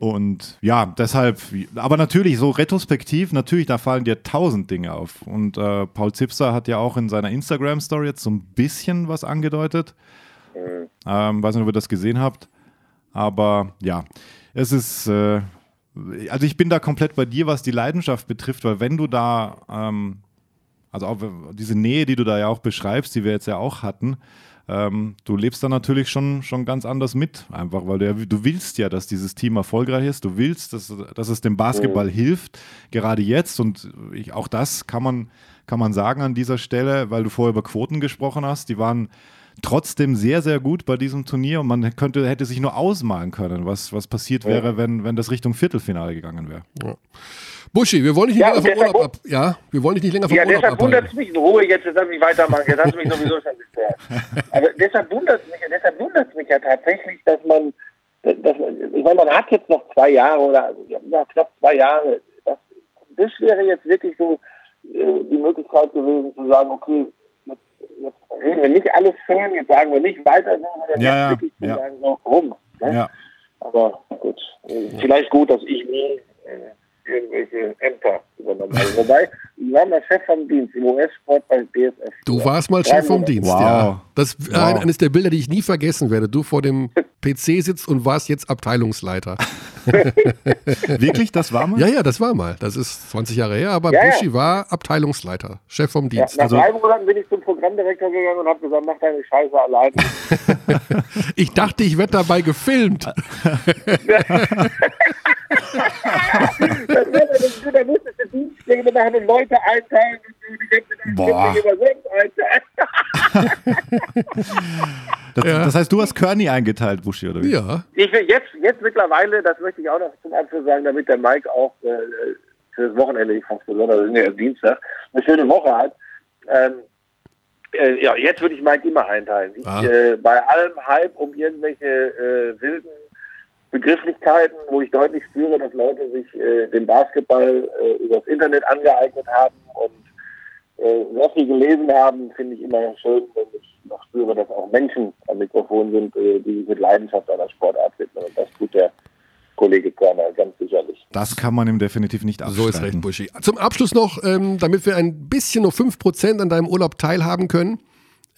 Und ja, deshalb, aber natürlich so retrospektiv, natürlich, da fallen dir tausend Dinge auf. Und äh, Paul Zipser hat ja auch in seiner Instagram-Story jetzt so ein bisschen was angedeutet. Ähm, weiß nicht, ob ihr das gesehen habt. Aber ja, es ist, äh, also ich bin da komplett bei dir, was die Leidenschaft betrifft, weil wenn du da, ähm, also auch diese Nähe, die du da ja auch beschreibst, die wir jetzt ja auch hatten, ähm, du lebst da natürlich schon, schon ganz anders mit, einfach, weil du, ja, du willst ja, dass dieses Team erfolgreich ist, du willst, dass, dass es dem Basketball hilft, gerade jetzt. Und ich, auch das kann man, kann man sagen an dieser Stelle, weil du vorher über Quoten gesprochen hast, die waren trotzdem sehr, sehr gut bei diesem Turnier. Und man könnte, hätte sich nur ausmalen können, was, was passiert wäre, wenn, wenn das Richtung Viertelfinale gegangen wäre. Buschi, wir wollen dich nicht Ja, länger vom Urlaub ab. Ja, wir wollen dich nicht länger vom Ja, Urlaub deshalb wundert es mich in Ruhe jetzt, jetzt lass mich weitermachen, jetzt hast du mich sowieso schon gestört. Aber deshalb wundert es mich, deshalb wundert es mich ja tatsächlich, dass man, das, ich meine, man hat jetzt noch zwei Jahre oder ja, knapp zwei Jahre. Das, das wäre jetzt wirklich so äh, die Möglichkeit gewesen zu sagen, okay, jetzt, jetzt reden wir nicht alles schön, jetzt sagen wir nicht weiter, sondern Ja, ja, wirklich zu ja. sagen, so, rum. Ne? Ja. Aber gut, vielleicht gut, dass ich nie äh, irgendwelche Ämter übernommen habe. Wobei, ich war mal Chef vom Dienst im US-Sport bei BSF. Du warst mal Chef vom. Dienst, Wow. ja. Das ist Wow. eines der Bilder, die ich nie vergessen werde. Du vor dem PC sitzt und warst jetzt Abteilungsleiter. Wirklich, das war mal? Ja, ja, das war mal. Das ist 20 Jahre her, aber Ja, ja. Buschi war Abteilungsleiter, Chef vom Ja, Dienst. nach Also, drei Monaten bin ich zum Programmdirektor gegangen und habe gesagt, mach deine Scheiße allein. ich dachte, ich werde dabei gefilmt. Das das, da musstest du Dienstpläne machen und Leute einteilen und die ganze Boah. über sonst einteilen. Das, das heißt, du hast Körny eingeteilt, Buschi, oder wie? Ja. Ich will jetzt, jetzt mittlerweile, das möchte ich auch noch zum Abschluss sagen, damit der Mike auch äh, für das Wochenende, ich fand besonders, wir sind ja Dienstag, eine schöne Woche hat. Ähm, äh, ja, jetzt würde ich Mike immer einteilen. Ich, Ah. äh, bei allem Hype um irgendwelche äh, wilden Begrifflichkeiten, wo ich deutlich spüre, dass Leute sich äh, den Basketball äh, übers Internet angeeignet haben und äh, sehr viel gelesen haben, finde ich immer schön, wenn ich noch spüre, dass auch Menschen am Mikrofon sind, äh, die sich mit Leidenschaft einer Sportart widmen. Und das tut der Kollege Körner ganz sicherlich. Das kann man ihm definitiv nicht abstreiten. So ist recht, Buschi. Zum Abschluss noch, ähm, damit wir ein bisschen nur 5% an deinem Urlaub teilhaben können.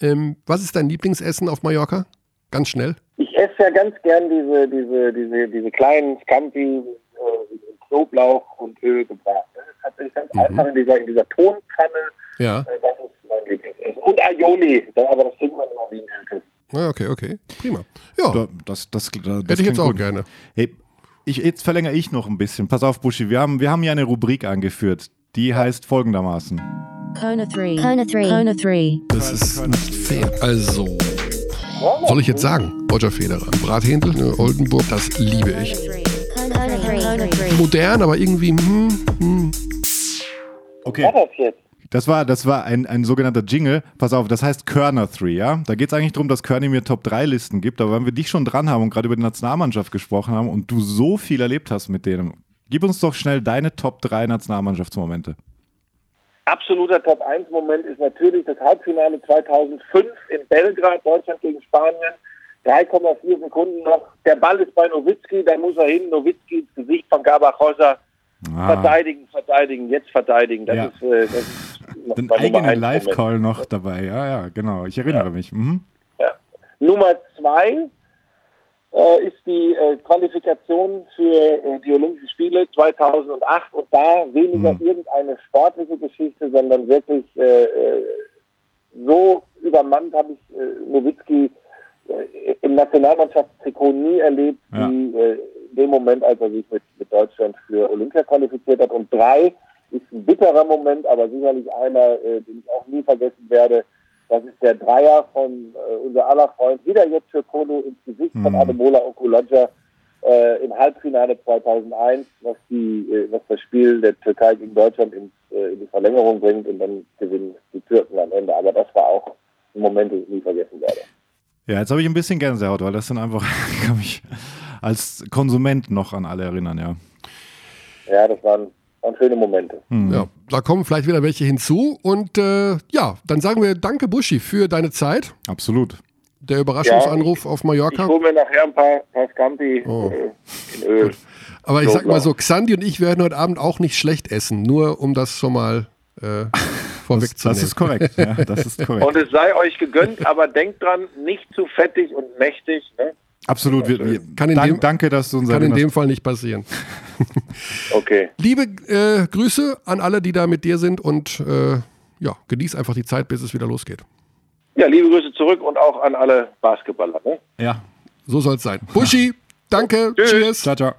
Ähm, was ist dein Lieblingsessen auf Mallorca? Ganz schnell. Ich esse ja ganz gern diese, diese, diese, diese kleinen Scampi, äh, Knoblauch und Öl gebraten. Das ist tatsächlich ganz einfach in dieser, in dieser Tonpfanne. Ja. Äh, das ist mein Lieblingsessen. Und Aioli, da- aber das trinkt man immer wie ein Elke. Ah, Okay, okay. Prima. Ja, Da- Das, das, das, das hätte ich jetzt auch gut. gerne. Hey, ich, jetzt verlängere ich noch ein bisschen. Pass auf, Buschi, wir haben, wir haben hier eine Rubrik angeführt. Die heißt folgendermaßen. Kona 3. Kona 3. Kona 3. Das ist nicht fair. Also, soll ich jetzt sagen? Roger Federer. Brathändel, ne, Oldenburg, das liebe ich. Kona 3. Kona 3. Modern, aber irgendwie, hm, hm. Okay. Was das jetzt? Das war, das war ein, ein sogenannter Jingle. Pass auf, das heißt Körner 3, ja? Da geht es eigentlich darum, dass Körny mir Top-3-Listen gibt. Aber wenn wir dich schon dran haben und gerade über die Nationalmannschaft gesprochen haben und du so viel erlebt hast mit denen, gib uns doch schnell deine Top-3 Nationalmannschaftsmomente. Absoluter Top-1-Moment ist natürlich das Halbfinale 2005 in Belgrad, Deutschland gegen Spanien. 3,4 Sekunden noch. Der Ball ist bei Nowitzki, da muss er hin. Nowitzki ins Gesicht von Gabachosa. Verteidigen, verteidigen, jetzt verteidigen. Das Ja. ist, äh, das ist noch Den eigenen Live-Call noch dabei. Ja, ja, genau. Ich erinnere mich. Mhm. Nummer zwei äh, ist die äh, Qualifikation für äh, die Olympischen Spiele 2008 und da weniger irgendeine sportliche Geschichte, sondern wirklich äh, äh, so übermannt habe ich äh, Nowitzki im Nationalmannschaftstrikot nie erlebt, Ja. wie in dem Moment, als er sich mit, mit Deutschland für Olympia qualifiziert hat. Und drei ist ein bitterer Moment, aber sicherlich einer, den ich auch nie vergessen werde. Das ist der Dreier von äh, unser aller Freund, wieder jetzt für Kolo ins Gesicht von Mhm. Ademola Okulodja äh, im Halbfinale 2001, was, die, äh, was das Spiel der Türkei gegen Deutschland ins, äh, in die Verlängerung bringt und dann gewinnen die Türken am Ende. Aber das war auch ein Moment, den ich nie vergessen werde. Ja, jetzt habe ich ein bisschen Gänsehaut, weil das sind einfach, ich kann mich als Konsument noch an alle erinnern, ja. Ja, das waren, waren schöne Momente. Ja, da kommen vielleicht wieder welche hinzu. Und äh, ja, dann sagen wir Danke, Buschi, für deine Zeit. Absolut. Der Überraschungsanruf auf Ich Mallorca. hole mir nachher ein paar, paar Scampi Oh. äh, in Öl. Aber ich sag mal so. Xandi und ich werden heute Abend auch nicht schlecht essen, nur um das schon mal äh, vorwegzunehmen. Das ist korrekt, ja, das ist korrekt. Und es sei euch gegönnt, aber denkt dran, nicht zu fettig und mächtig. Ne? Absolut. Wir, wir, Kann in dank, dem- danke, dass du uns Kann in dem Fall nicht passieren. Okay. Liebe äh, Grüße an alle, die da mit dir sind und äh, ja, genieß einfach die Zeit, bis es wieder losgeht. Ja, liebe Grüße zurück und auch an alle Basketballer. Ne? Ja. So soll es sein. Buschi, danke, Tschüss. cheers. Ciao, ciao.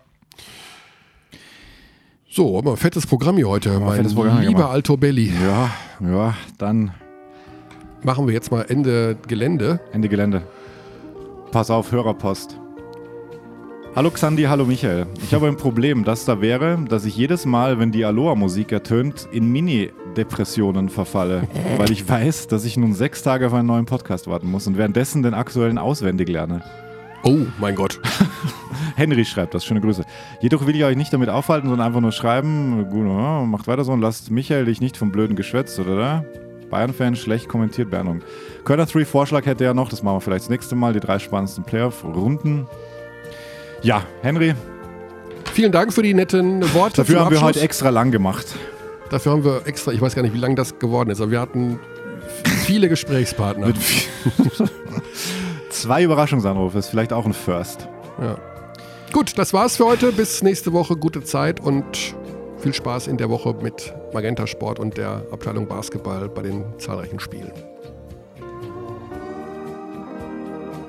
So, aber fettes Programm hier heute, mein fettes Programm hier lieber gemacht. Alto Belli. Ja, ja, dann Machen wir jetzt mal Ende Gelände. Ende Gelände. Pass auf, Hörerpost. Hallo Xandi, hallo Michael. Ich habe ein Problem, das da wäre, dass ich jedes Mal, wenn die Aloha-Musik ertönt, in Mini-Depressionen verfalle, weil ich weiß, dass ich nun sechs Tage auf einen neuen Podcast warten muss und währenddessen den aktuellen auswendig lerne. Oh, mein Gott. Henry schreibt das, schöne Grüße. Jedoch will ich euch nicht damit aufhalten, sondern einfach nur schreiben, gut, oh, macht weiter so und lasst Michael dich nicht vom blöden geschwätzt, oder? Bayern-Fan schlecht kommentiert, Bernung. Körner 3 Vorschlag hätte er noch, das machen wir vielleicht das nächste Mal, die drei spannendsten Playoff-Runden. Ja, Henry. Vielen Dank für die netten Worte. Dafür haben wir heute extra lang gemacht. Dafür haben wir extra, ich weiß gar nicht, wie lang das geworden ist, aber wir hatten viele Gesprächspartner. Zwei Überraschungsanrufe, ist vielleicht auch ein First. Ja. Gut, das war's für heute. Bis nächste Woche. Gute Zeit und viel Spaß in der Woche mit Magenta Sport und der Abteilung Basketball bei den zahlreichen Spielen.